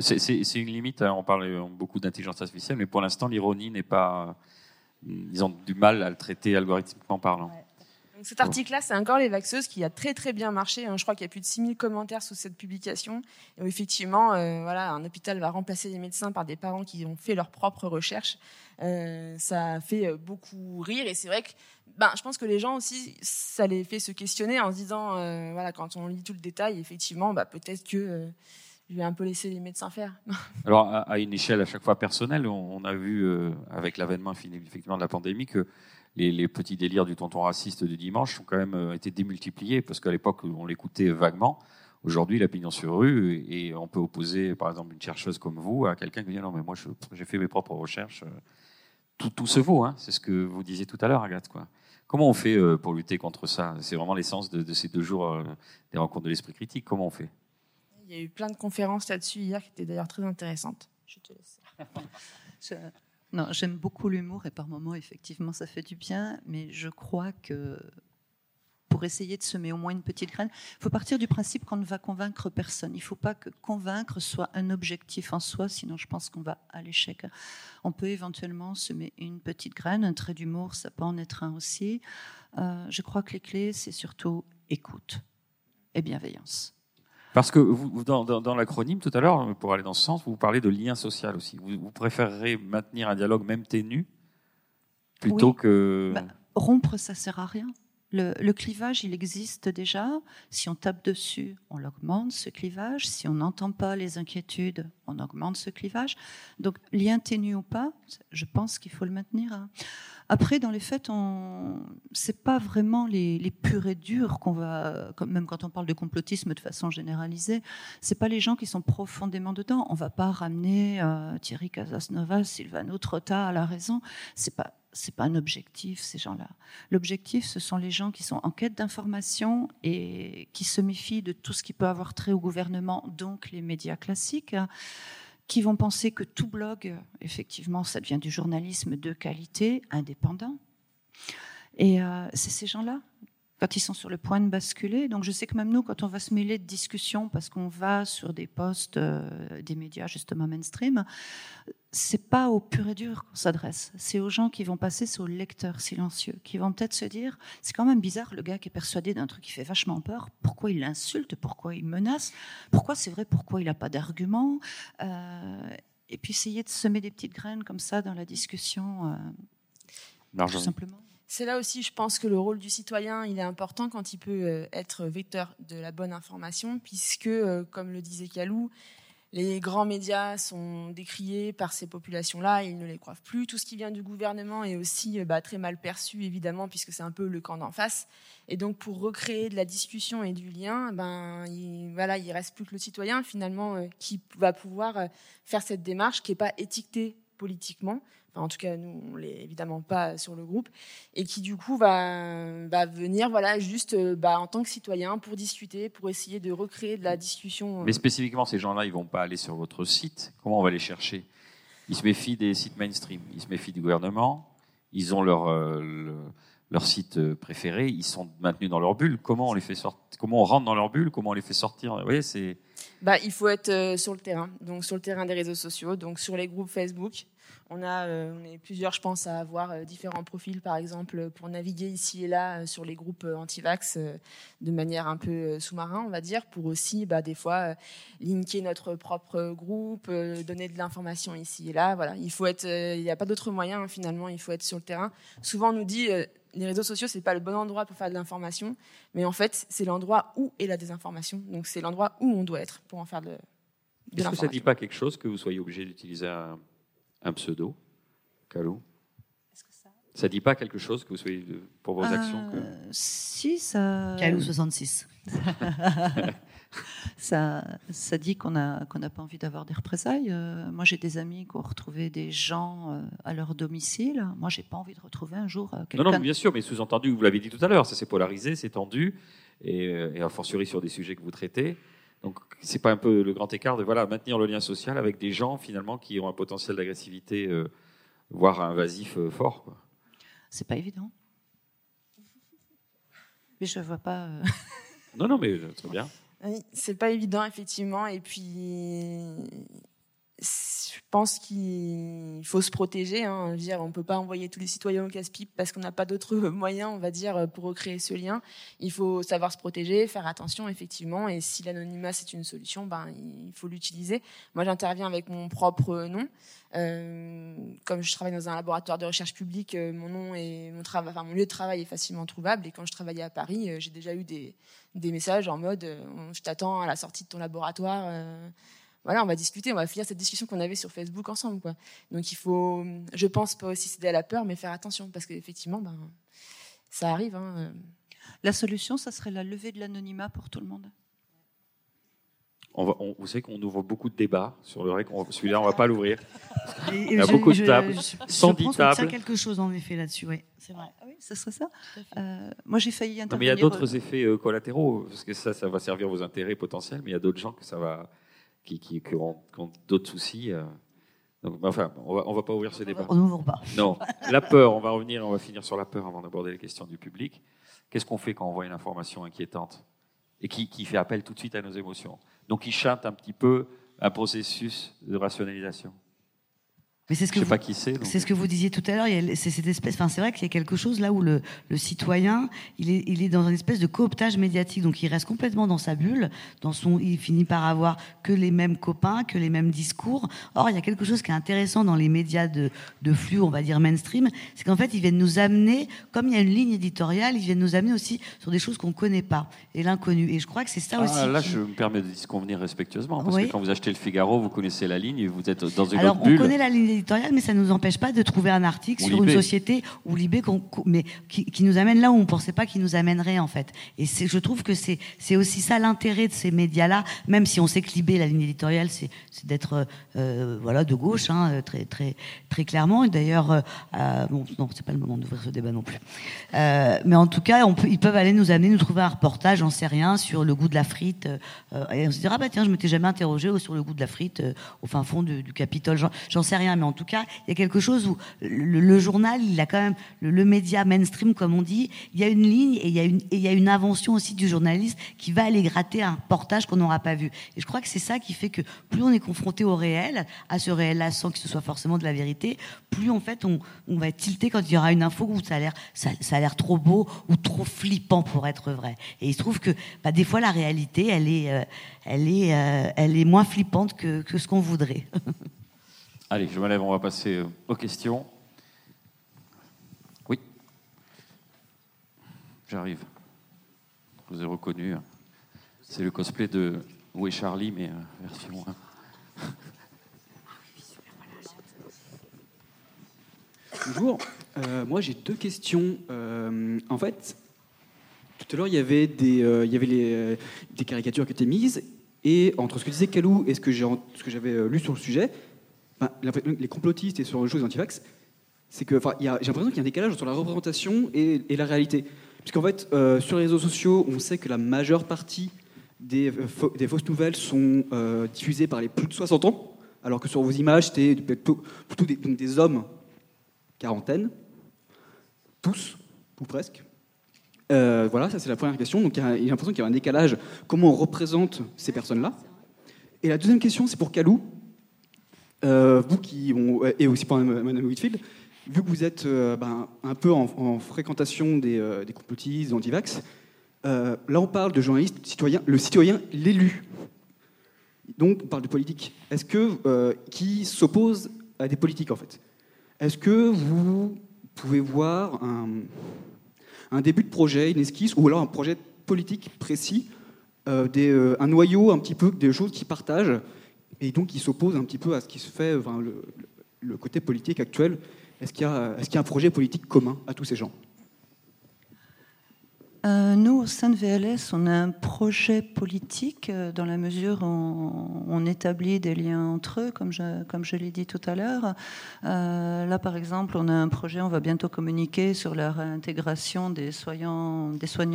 c'est une limite, hein, on parle beaucoup d'intelligence artificielle, mais pour l'instant, l'ironie n'est pas. Ils ont du mal à le traiter algorithmiquement parlant. Donc cet article-là, c'est encore les vaxeuses qui a très très bien marché. Hein. Je crois qu'il y a plus de 6000 commentaires sous cette publication. Et effectivement, euh, voilà, un hôpital va remplacer les médecins par des parents qui ont fait leurs propres recherches. Euh, ça fait euh, beaucoup rire. Et c'est vrai que ben, je pense que les gens aussi, ça les fait se questionner en se disant, voilà, quand on lit tout le détail, effectivement, bah, peut-être que je vais un peu laisser les médecins faire. [laughs] Alors, à, une échelle à chaque fois personnelle, on, a vu avec l'avènement effectivement de la pandémie que les, petits délires du tonton raciste du dimanche ont quand même euh, été démultipliés parce qu'à l'époque, on l'écoutait vaguement. Aujourd'hui, l'opinion sur rue, et on peut opposer, par exemple, une chercheuse comme vous à quelqu'un qui dit non, mais moi, j'ai fait mes propres recherches. Tout, tout se vaut, hein. c'est ce que vous disiez tout à l'heure, Agathe. Quoi. Comment on fait euh, pour lutter contre ça? C'est vraiment l'essence de, ces deux jours euh, des rencontres de l'esprit critique. Comment on fait? Il y a eu plein de conférences là-dessus hier qui étaient d'ailleurs très intéressantes. Je te laisse. [laughs] Non, j'aime beaucoup l'humour et par moments, effectivement, ça fait du bien, mais je crois que pour essayer de semer au moins une petite graine, il faut partir du principe qu'on ne va convaincre personne. Il ne faut pas que convaincre soit un objectif en soi, sinon je pense qu'on va à l'échec. On peut éventuellement semer une petite graine, un trait d'humour, ça peut en être un aussi. Euh, je crois que les clés, c'est surtout écoute et bienveillance. Parce que vous, dans, l'acronyme tout à l'heure, pour aller dans ce sens, vous parlez de lien social aussi. Vous, préférerez maintenir un dialogue même ténu plutôt que. Bah, rompre, ça sert à rien. Le, clivage, il existe déjà. Si on tape dessus, on l'augmente, ce clivage. Si on n'entend pas les inquiétudes, on augmente ce clivage. Donc, lien ténu ou pas, je pense qu'il faut le maintenir. Hein. Après, dans les faits, on... c'est pas vraiment les, les et durs qu'on va, même quand on parle de complotisme de façon généralisée, c'est pas les gens qui sont profondément dedans. On va pas ramener euh, Thierry Casasnovas, Silvano Trotta à la raison. C'est pas c'est pas un objectif, ces gens-là. L'objectif, ce sont les gens qui sont en quête d'information et qui se méfient de tout ce qui peut avoir trait au gouvernement, donc les médias classiques qui vont penser que tout blog, effectivement, ça devient du journalisme de qualité, indépendant. Et euh, c'est ces gens-là, quand ils sont sur le point de basculer. Donc je sais que même nous, quand on va se mêler de discussions, parce qu'on va sur des postes euh, des médias justement mainstream, c'est pas aux pur et dur qu'on s'adresse. C'est aux gens qui vont passer, c'est aux lecteurs silencieux, qui vont peut-être se dire, c'est quand même bizarre le gars qui est persuadé d'un truc qui fait vachement peur. Pourquoi il l'insulte Pourquoi il menace? Pourquoi c'est vrai? Pourquoi il n'a pas d'argument? Euh, Et puis essayer de semer des petites graines comme ça dans la discussion, euh, tout simplement. C'est là aussi, je pense que le rôle du citoyen, il est important quand il peut euh, être vecteur de la bonne information, puisque, comme le disait Calou, les grands médias sont décriés par ces populations-là, ils ne les croient plus. Tout ce qui vient du gouvernement est aussi euh, bah, très mal perçu, évidemment, puisque c'est un peu le camp d'en face. Et donc, pour recréer de la discussion et du lien, ben, il, voilà, il reste plus que le citoyen, finalement, euh, qui va pouvoir euh, faire cette démarche qui n'est pas étiquetée politiquement, en tout cas nous on l'est évidemment pas sur le groupe, et qui du coup va, va venir voilà juste euh, bah, en tant que citoyen pour discuter, pour essayer de recréer de la discussion. Euh. Mais spécifiquement ces gens-là, ils vont pas aller sur votre site. Comment on va les chercher? Ils se méfient des sites mainstream, ils se méfient du gouvernement, ils ont leur euh, leur site préféré, ils sont maintenus dans leur bulle. Comment on les fait sortir Comment on rentre dans leur bulle? Comment on les fait sortir? Vous voyez, c'est bah, il faut être sur le terrain, donc sur le terrain des réseaux sociaux, donc sur les groupes Facebook. On a, euh, on est plusieurs, je pense, à avoir euh, différents profils, par exemple, pour naviguer ici et là euh, sur les groupes anti-vax de manière un peu sous-marin, on va dire, pour aussi, bah, des fois, linker notre propre groupe, donner de l'information ici et là. Voilà, il faut être, il n'y a pas d'autre moyen, hein, finalement, il faut être sur le terrain. Souvent, on nous dit, les réseaux sociaux, c'est pas le bon endroit pour faire de l'information, mais en fait, c'est l'endroit où est la désinformation. Donc, c'est l'endroit où on doit être pour en faire de, de Est-ce que ça ne l'information. dit pas quelque chose que vous soyez obligé d'utiliser un, un pseudo, Calou Ça ne dit pas quelque chose que vous soyez de- pour vos actions que... Euh, Si, ça. Calou 66. [laughs] Ça, ça dit qu'on a qu'on n'a pas envie d'avoir des représailles. Euh, moi, j'ai des amis qui ont retrouvé des gens euh, à leur domicile. Moi, j'ai pas envie de retrouver un jour euh, Non, quelqu'un. non, bien sûr, mais sous-entendu, vous l'avez dit tout à l'heure, ça s'est polarisé, c'est tendu, et, euh, et a fortiori sur des sujets que vous traitez. Donc, c'est pas un peu le grand écart de voilà, maintenir le lien social avec des gens finalement qui ont un potentiel d'agressivité, euh, voire invasif euh, fort. Quoi. C'est pas évident. Mais je vois pas. euh, Non, non, mais euh, très bien. Oui, c'est pas évident, effectivement. Et puis, je pense qu'il faut se protéger. Hein. Dire, on peut pas envoyer tous les citoyens au casse-pipe parce qu'on n'a pas d'autres [laughs] moyens, on va dire, pour recréer ce lien. Il faut savoir se protéger, faire attention, effectivement. Et si l'anonymat, c'est une solution, ben, il faut l'utiliser. Moi, j'interviens avec mon propre nom. Euh, comme je travaille dans un laboratoire de recherche publique, euh, mon nom et mon enfin mon lieu de travail est facilement trouvable. Et quand je travaillais à Paris, euh, j'ai déjà eu des, messages en mode je t'attends à la sortie de ton laboratoire. Voilà, on va discuter, on va finir cette discussion qu'on avait sur Facebook ensemble. Quoi. Donc il faut, je pense, pas aussi céder à la peur, mais faire attention parce qu'effectivement, ben, ça arrive. hein, euh. La solution, ça serait la levée de l'anonymat pour tout le monde. On va, on- vous savez qu'on ouvre beaucoup de débats sur le règle. Celui-là, on va pas [laughs] l'ouvrir. Il y a je- beaucoup de tables, je- je 110 pense tables. quelque chose en effet là-dessus, oui, c'est vrai. Ah oui, ce serait ça. Euh, moi, j'ai failli Non, intervenir. mais il y a d'autres euh, effets collatéraux, parce que ça, ça va servir vos intérêts potentiels, mais il y a d'autres gens que ça va, qui, qui, qui ont, d'autres soucis. euh. Donc, enfin, on va, on va pas ouvrir ce débat. On n'ouvre pas. Non, la peur, on va revenir, on va finir sur la peur avant d'aborder les questions du public. Qu'est-ce qu'on fait quand on voit une information inquiétante et qui, qui fait appel tout de suite à nos émotions? Donc, qui chante un petit peu un processus de rationalisation. Mais c'est ce Je que sais vous, pas qui c'est. ce que vous disiez tout à l'heure. C'est cette espèce. Enfin, c'est vrai qu'il y a quelque chose là où le, le citoyen, il est, il est dans une espèce de cooptage médiatique. Donc, il reste complètement dans sa bulle. Dans son, il finit par avoir que les mêmes copains, que les mêmes discours. Or, il y a quelque chose qui est intéressant dans les médias de, de flux, on va dire mainstream, c'est qu'en fait, ils viennent nous amener, comme il y a une ligne éditoriale, ils viennent nous amener aussi sur des choses qu'on connaît pas et l'inconnu. Et je crois que c'est ça Ah, aussi. là, qui- je me permets de disconvenir respectueusement, parce Oui. que quand vous achetez le Figaro, vous connaissez la ligne et vous êtes dans une Alors, autre on bulle. connaît la ligne mais ça ne nous empêche pas de trouver un article Ou sur une société ou Libé, mais qui, qui nous amène là où on ne pensait pas qu'il nous amènerait, en fait. Et je trouve que c'est aussi ça l'intérêt de ces médias-là, même si on sait que Libé, la ligne éditoriale, c'est d'être euh, voilà, de gauche, hein, euh, très, très, très clairement. Et d'ailleurs, euh, euh, bon, non, c'est pas le moment d'ouvrir ce débat non plus. Euh, mais en tout cas, on peut, ils peuvent aller nous amener, nous trouver un reportage, j'en sais rien, sur le goût de la frite. euh, euh, et on se dira, bah tiens, je m'étais jamais interrogé sur le goût de la frite euh, au fin fond du, du Capitole. J'en- J'en sais rien, mais en tout cas, il y a quelque chose où le, journal, il a quand même le, média mainstream, comme on dit. Il y a une ligne et il y a une, invention aussi du journaliste qui va aller gratter un reportage qu'on n'aura pas vu. Et je crois que c'est ça qui fait que plus on est confronté au réel, à ce réel-là, sans que ce soit forcément de la vérité, plus en fait on, va tilté quand il y aura une info où ça a l'air trop beau ou trop flippant pour être vrai. Et il se trouve que bah, des fois la réalité, elle est, euh, euh, moins flippante que ce qu'on voudrait. [laughs] Allez, je me lève, on va passer euh, aux questions. Oui. J'arrive. Je vous ai reconnu. C'est le cosplay de Où est Charlie, mais euh, version 1. Bonjour. Euh, moi, j'ai deux questions. Euh, en fait, tout à l'heure, il y avait des, euh, il y avait les, euh, des caricatures qui étaient mises, et entre ce que disait Calou et ce que j'avais euh, lu sur le sujet, les complotistes et sur les choses antivax, c'est que, j'ai l'impression qu'il y a un décalage entre la représentation et, la réalité. Puisqu'en fait, euh, sur les réseaux sociaux, on sait que la majeure partie des, euh, des fausses nouvelles sont euh, diffusées par les plus de 60 ans, alors que sur vos images, c'était plutôt, des, des hommes quarantaine, tous, ou presque. Voilà, ça c'est la première question. Donc il y a, il y a l'impression qu'il y a un décalage. Comment on représente ces personnes-là? Et la deuxième question, c'est pour Calou. Euh, vous qui ont, et aussi pour Madame Whitfield, vu que vous êtes euh, ben, un peu en, en fréquentation des, euh, des complotistes, des antivax, euh, là on parle de journaliste, citoyen, le citoyen, l'élu. Donc on parle de politique. Est-ce que euh, qui s'oppose à des politiques en fait? Est-ce que vous pouvez voir un, début de projet, une esquisse, ou alors un projet politique précis, euh, euh, un noyau un petit peu des choses qui partagent et donc qui s'oppose un petit peu à ce qui se fait, le, côté politique actuel. Est-ce qu'il y, a un projet politique commun à tous ces gens? Euh, nous, au sein de VLS, on a un projet politique euh, dans la mesure où on, établit des liens entre eux, comme je, l'ai dit tout à l'heure. Euh, là, par exemple, on a un projet, on va bientôt communiquer sur la réintégration des soignants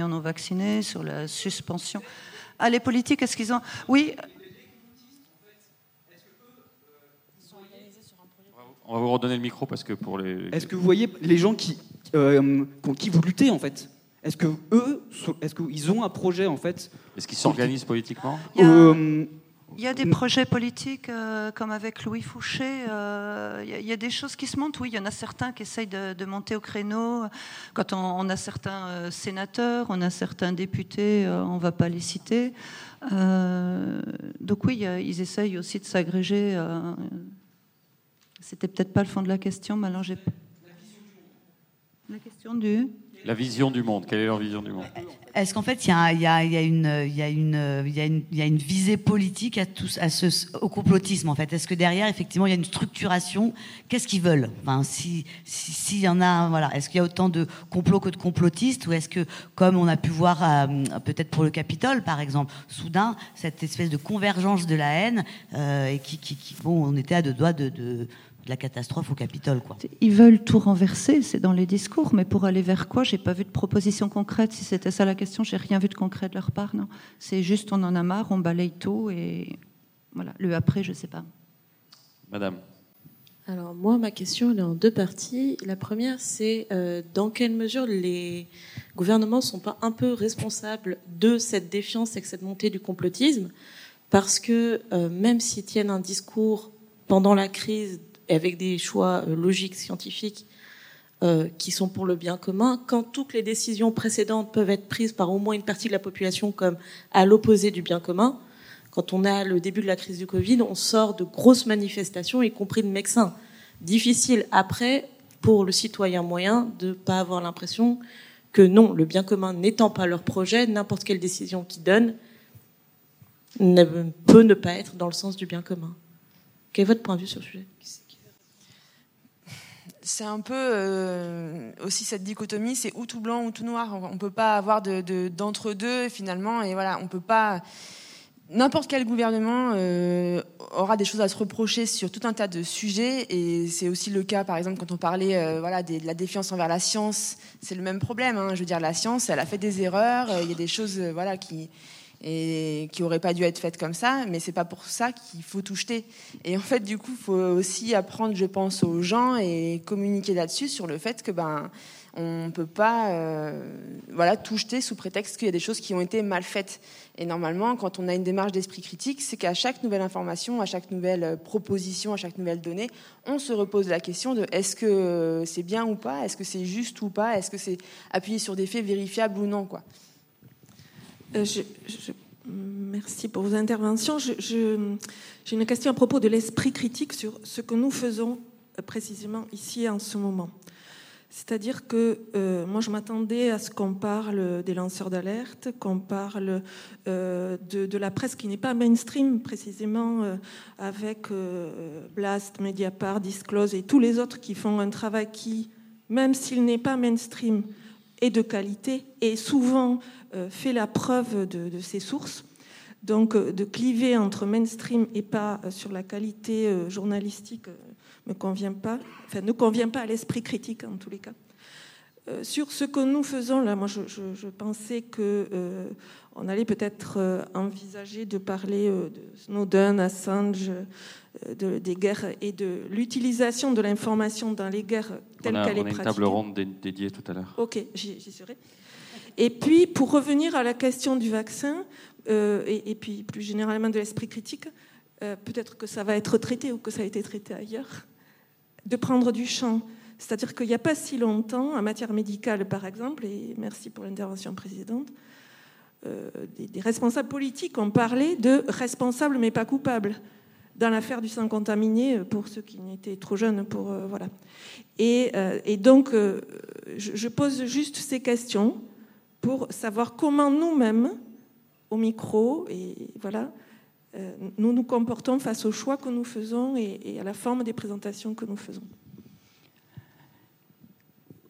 non vaccinés, sur la suspension. Ah, les politiques, est-ce qu'ils ont... Oui. On va vous redonner le micro parce que pour les. Est-ce que vous voyez les gens qui, contre qui vous luttez en fait? Est-ce que eux, est-ce qu'ils ont un projet en fait? Est-ce qu'ils s'organisent politiquement? Il y, a, euh, il y, a, des projets politiques euh, comme avec Louis Fouché. Euh, il, y a, des choses qui se montent. Oui, il y en a certains qui essayent de, monter au créneau. Quand on, a certains sénateurs, on a certains députés, on ne va pas les citer. donc oui, ils essayent aussi de s'agréger. C'était peut-être pas le fond de la question, mais alors j'ai. La question du. La vision du monde, quelle est leur vision du monde? Est-ce qu'en fait, il y, a, une visée politique à tous, à ce, au complotisme en fait? Est-ce que derrière, effectivement, il y a une structuration? Qu'est-ce qu'ils veulent? Enfin, S'il si, y en a, voilà, est-ce qu'il y a autant de complots que de complotistes? Ou est-ce que, comme on a pu voir euh, peut-être pour le Capitole, par exemple, soudain, cette espèce de convergence de la haine, euh, et qui, bon, on était à deux doigts de de la catastrophe au Capitole. Quoi. Ils veulent tout renverser, c'est dans les discours, mais pour aller vers quoi? J'ai pas vu de proposition concrète. Si c'était ça la question, j'ai rien vu de concret de leur part. Non, c'est juste on en a marre, on balaye tout et voilà. Le après, je sais pas. Madame. Alors moi, ma question elle est en deux parties. La première, c'est euh, dans quelle mesure les gouvernements sont pas un peu responsables de cette défiance et de cette montée du complotisme, parce que euh, même s'ils tiennent un discours pendant la crise avec des choix euh, logiques, scientifiques, euh, qui sont pour le bien commun, quand toutes les décisions précédentes peuvent être prises par au moins une partie de la population comme à l'opposé du bien commun, quand on a le début de la crise du Covid, on sort de grosses manifestations, y compris de médecins. Difficile après pour le citoyen moyen de ne pas avoir l'impression que non, le bien commun n'étant pas leur projet, n'importe quelle décision qu'ils donnent ne peut ne pas être dans le sens du bien commun. Quel est votre point de vue sur ce sujet? C'est un peu euh, aussi cette dichotomie, c'est ou tout blanc ou tout noir. On ne peut pas avoir d'entre-deux finalement, et voilà, on peut pas. N'importe quel gouvernement euh, aura des choses à se reprocher sur tout un tas de sujets, et c'est aussi le cas, par exemple, quand on parlait euh, voilà, de la défiance envers la science, c'est le même problème. Hein. Je veux dire, la science, elle a fait des erreurs, il y a des choses voilà, qui, et qui aurait pas dû être faite comme ça, mais c'est pas pour ça qu'il faut tout jeter. Et en fait, du coup, il faut aussi apprendre, je pense, aux gens et communiquer là-dessus sur le fait que ben on peut pas euh, voilà tout jeter sous prétexte qu'il y a des choses qui ont été mal faites. Et normalement, quand on a une démarche d'esprit critique, c'est qu'à chaque nouvelle information, à chaque nouvelle proposition, à chaque nouvelle donnée, on se repose la question de est-ce que c'est bien ou pas, est-ce que c'est juste ou pas, est-ce que c'est appuyé sur des faits vérifiables ou non, quoi. Euh, merci pour vos interventions. J'ai une question à propos de l'esprit critique sur ce que nous faisons euh, précisément ici en ce moment. C'est-à-dire que euh, moi, je m'attendais à ce qu'on parle des lanceurs d'alerte, qu'on parle de, la presse qui n'est pas mainstream, précisément avec Blast, Mediapart, Disclose et tous les autres qui font un travail qui, même s'il n'est pas mainstream, est de qualité et souvent euh, fait la preuve de, ses sources. Donc euh, de cliver entre mainstream et pas euh, sur la qualité journalistique me convient pas, enfin ne convient pas à l'esprit critique en tous les cas. Sur ce que nous faisons là, moi je, pensais que on allait peut-être envisager de parler de Snowden, Assange, de, des guerres et de l'utilisation de l'information dans les guerres telles qu'elle est pratiquée. On a une table ronde dédiée tout à l'heure. Ok, j'y serai. Et puis, pour revenir à la question du vaccin, euh, et, puis plus généralement de l'esprit critique, euh, peut-être que ça va être traité ou que ça a été traité ailleurs, de prendre du champ. C'est-à-dire qu'il n'y a pas si longtemps, en matière médicale par exemple, et merci pour l'intervention précédente, euh, des, responsables politiques ont parlé de responsables mais pas coupables dans l'affaire du sang contaminé pour ceux qui n'étaient trop jeunes pour voilà. Et, donc je, pose juste ces questions pour savoir comment nous-mêmes, au micro, et voilà, nous nous comportons face aux choix que nous faisons et, à la forme des présentations que nous faisons.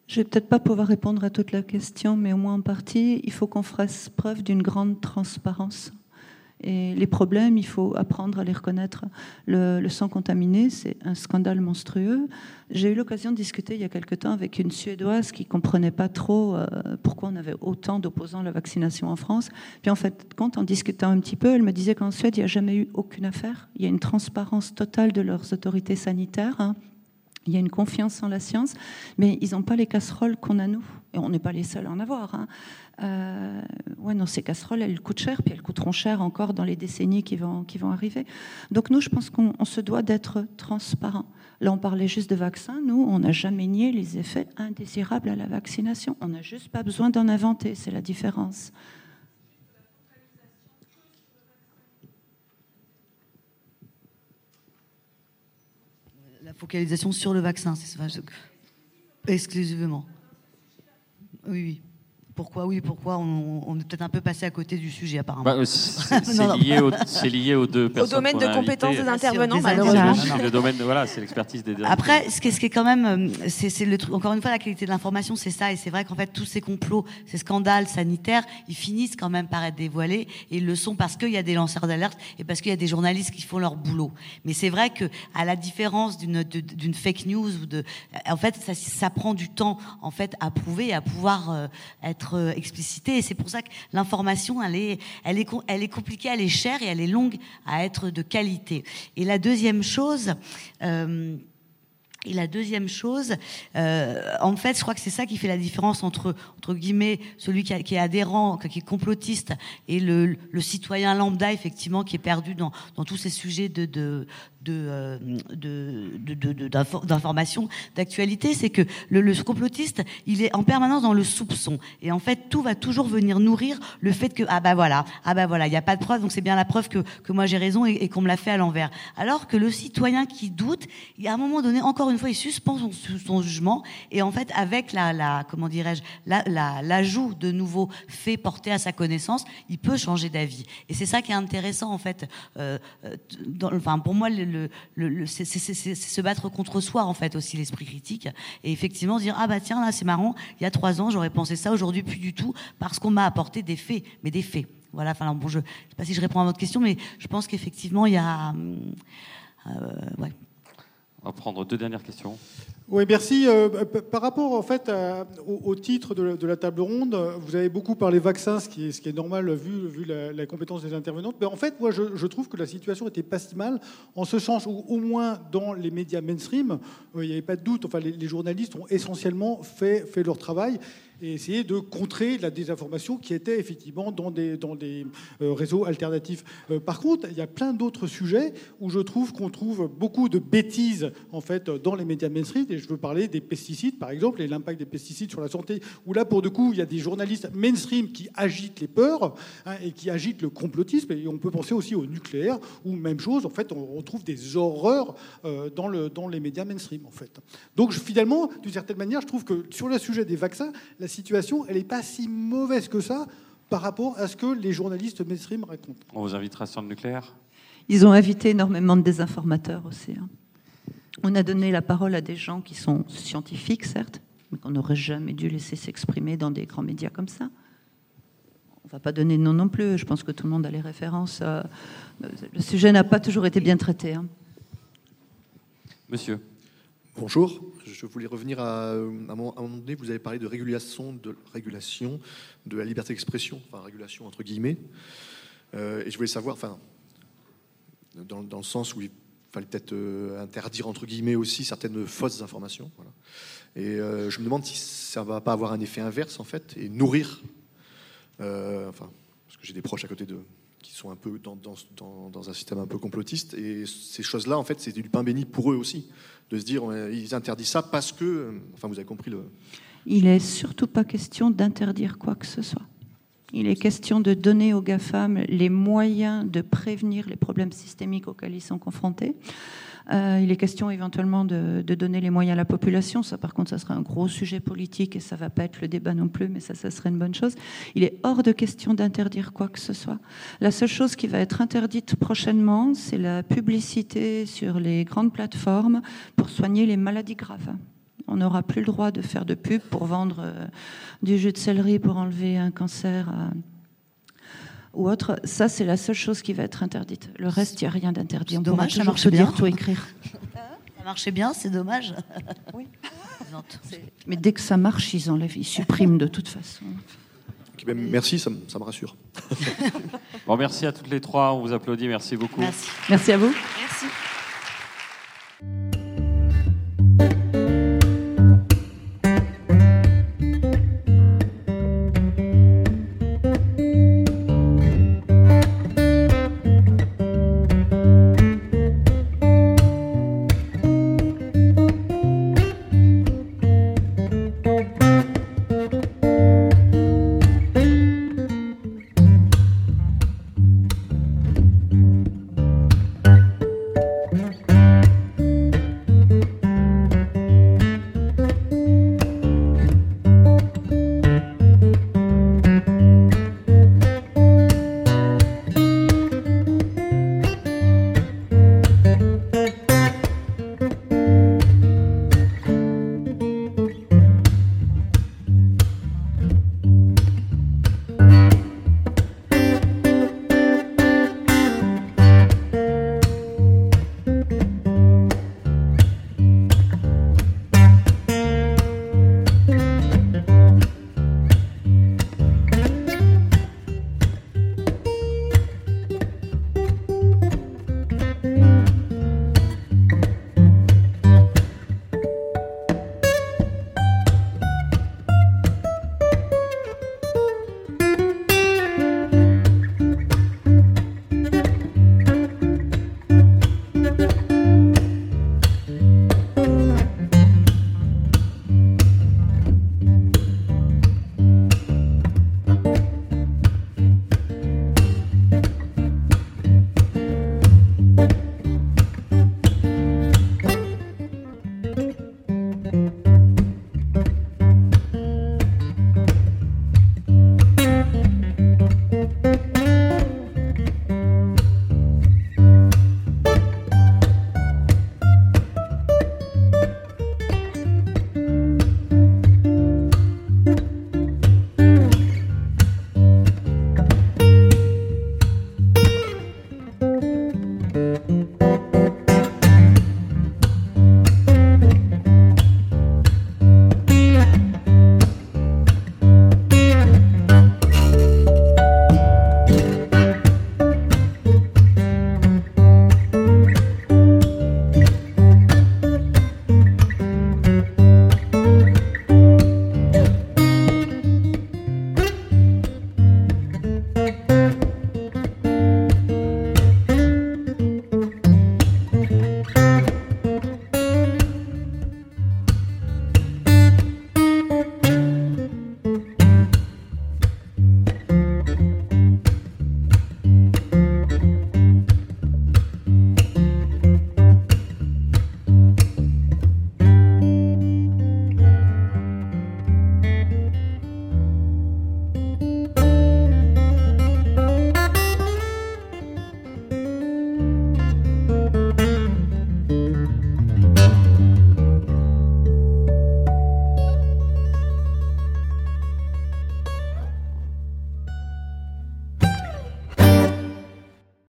Je vais peut-être pas pouvoir répondre à toute la question, mais au moins en partie, il faut qu'on fasse preuve d'une grande transparence. Et les problèmes, il faut apprendre à les reconnaître. Le, sang contaminé, c'est un scandale monstrueux. J'ai eu l'occasion de discuter il y a quelque temps avec une Suédoise qui comprenait pas trop euh, pourquoi on avait autant d'opposants à la vaccination en France. Puis en fait, quand en discutant un petit peu, elle me disait qu'en Suède, il n'y a jamais eu aucune affaire. Il y a une transparence totale de leurs autorités sanitaires. Hein. Il y a une confiance en la science, mais ils n'ont pas les casseroles qu'on a nous. Et on n'est pas les seuls à en avoir. Hein. Euh, ouais, non, ces casseroles, elles coûtent cher, puis elles coûteront cher encore dans les décennies qui vont, qui vont arriver. Donc nous, je pense qu'on se doit d'être transparent. Là, on parlait juste de vaccins. Nous, on n'a jamais nié les effets indésirables à la vaccination. On n'a juste pas besoin d'en inventer. C'est la différence. Focalisation sur le vaccin, c'est exclusivement. Oui, oui. Pourquoi oui, pourquoi on, est peut-être un peu passé à côté du sujet apparemment. Bah, c'est [laughs] lié, lié, aux deux personnes. Au domaine de compétences des intervenants, malheureusement. Le domaine, voilà, c'est l'expertise des deux. Après, ce qui, est, ce qui est quand même, euh, c'est le truc. Encore une fois, la qualité de l'information, c'est ça, et c'est vrai qu'en fait, tous ces complots, ces scandales sanitaires, ils finissent quand même par être dévoilés, et ils le sont parce qu'il y a des lanceurs d'alerte et parce qu'il y a des journalistes qui font leur boulot. Mais c'est vrai que, à la différence d'une d'une fake news ou de, en fait, ça, ça prend du temps en fait à prouver, à pouvoir euh, être euh, explicité. Et c'est pour ça que l'information, elle est, elle, est, elle est compliquée, elle est chère et elle est longue à être de qualité. Et la deuxième chose, euh, et la deuxième chose, euh, en fait, je crois que c'est ça qui fait la différence entre, entre guillemets, celui qui, est adhérent, qui est complotiste, et le, citoyen lambda, effectivement, qui est perdu dans, dans tous ces sujets de, euh, de, de, d'information, d'actualité, c'est que le, complotiste, il est en permanence dans le soupçon. Et en fait, tout va toujours venir nourrir le fait que, ah bah voilà, ah bah voilà, il n'y a pas de preuve, donc c'est bien la preuve que, que moi j'ai raison et, qu'on me l'a fait à l'envers. Alors que le citoyen qui doute, il, à un moment donné, encore une fois, il suspend son, jugement et en fait, avec la, la comment dirais-je, l'ajout la, de nouveaux faits portés à sa connaissance, il peut changer d'avis. Et c'est ça qui est intéressant, en fait. Euh, euh dans, enfin, pour moi, le, c'est se battre contre soi en fait aussi l'esprit critique. Et effectivement dire ah bah tiens là c'est marrant il y a trois ans j'aurais pensé ça aujourd'hui plus du tout parce qu'on m'a apporté des faits mais des faits. Voilà enfin bon je, ne sais pas si je réponds à votre question mais je pense qu'effectivement il y a euh, ouais. on va prendre deux dernières questions oui, merci. Euh, par rapport en fait au, titre de la, table ronde, vous avez beaucoup parlé vaccins, ce qui est, normal vu, la, compétence des intervenantes. Mais en fait, moi, je, trouve que la situation était pas si mal, en ce sens où, au moins dans les médias mainstream, euh, il n'y avait pas de doute. Enfin, les, journalistes ont essentiellement fait leur travail et essayer de contrer la désinformation qui était effectivement dans des, dans des euh, réseaux alternatifs. Euh, par contre, il y a plein d'autres sujets où je trouve qu'on trouve beaucoup de bêtises en fait dans les médias mainstream. Et je veux parler des pesticides, par exemple, et l'impact des pesticides sur la santé. Où là, pour de coup, il y a des journalistes mainstream qui agitent les peurs hein, et qui agitent le complotisme. Et on peut penser aussi au nucléaire, où même chose. En fait, on retrouve des horreurs euh, dans, le, dans les médias mainstream. En fait. Donc, finalement, d'une certaine manière, je trouve que sur le sujet des vaccins, situation, elle n'est pas si mauvaise que ça par rapport à ce que les journalistes mainstream racontent. On vous invitera sur le nucléaire? Ils ont invité énormément de désinformateurs aussi. Hein. On a donné la parole à des gens qui sont scientifiques, certes, mais qu'on n'aurait jamais dû laisser s'exprimer dans des grands médias comme ça. On ne va pas donner de nom non plus. Je pense que tout le monde a les références. Euh, le sujet n'a pas toujours été bien traité. Hein. Monsieur. Bonjour. Je voulais revenir à, un moment, donné, vous avez parlé de régulation de, la liberté d'expression, enfin régulation entre guillemets. Euh, et je voulais savoir, enfin, dans, le sens où il fallait peut-être euh, interdire entre guillemets aussi certaines fausses informations. Et euh, je me demande si ça va pas avoir un effet inverse en fait et nourrir, enfin, parce que j'ai des proches à côté de qui sont un peu dans, un système un peu complotiste. Et ces choses-là, en fait, c'est du pain béni pour eux aussi de se dire ils interdisent ça parce que, enfin vous avez compris le. Il est surtout pas question d'interdire quoi que ce soit. Il est question de donner aux GAFAM les moyens de prévenir les problèmes systémiques auxquels ils sont confrontés. Euh, il est question éventuellement de, donner les moyens à la population. Ça, par contre, ça serait un gros sujet politique et ça va pas être le débat non plus, mais ça, ça serait une bonne chose. Il est hors de question d'interdire quoi que ce soit. La seule chose qui va être interdite prochainement, c'est la publicité sur les grandes plateformes pour soigner les maladies graves. On n'aura plus le droit de faire de pub pour vendre euh, du jus de céleri pour enlever un cancer. Ou autre. Ça, c'est la seule chose qui va être interdite. Le reste, il n'y a rien d'interdit. On dommage, pourra toujours se dire tout écrire. Ça marchait bien, c'est dommage. Oui. [laughs] Mais dès que ça marche, ils enlèvent, ils suppriment de toute façon. Ben, merci, ça, ça, me rassure. [laughs] bon, merci à toutes les trois. On vous applaudit. Merci beaucoup. Merci, merci à vous. Merci.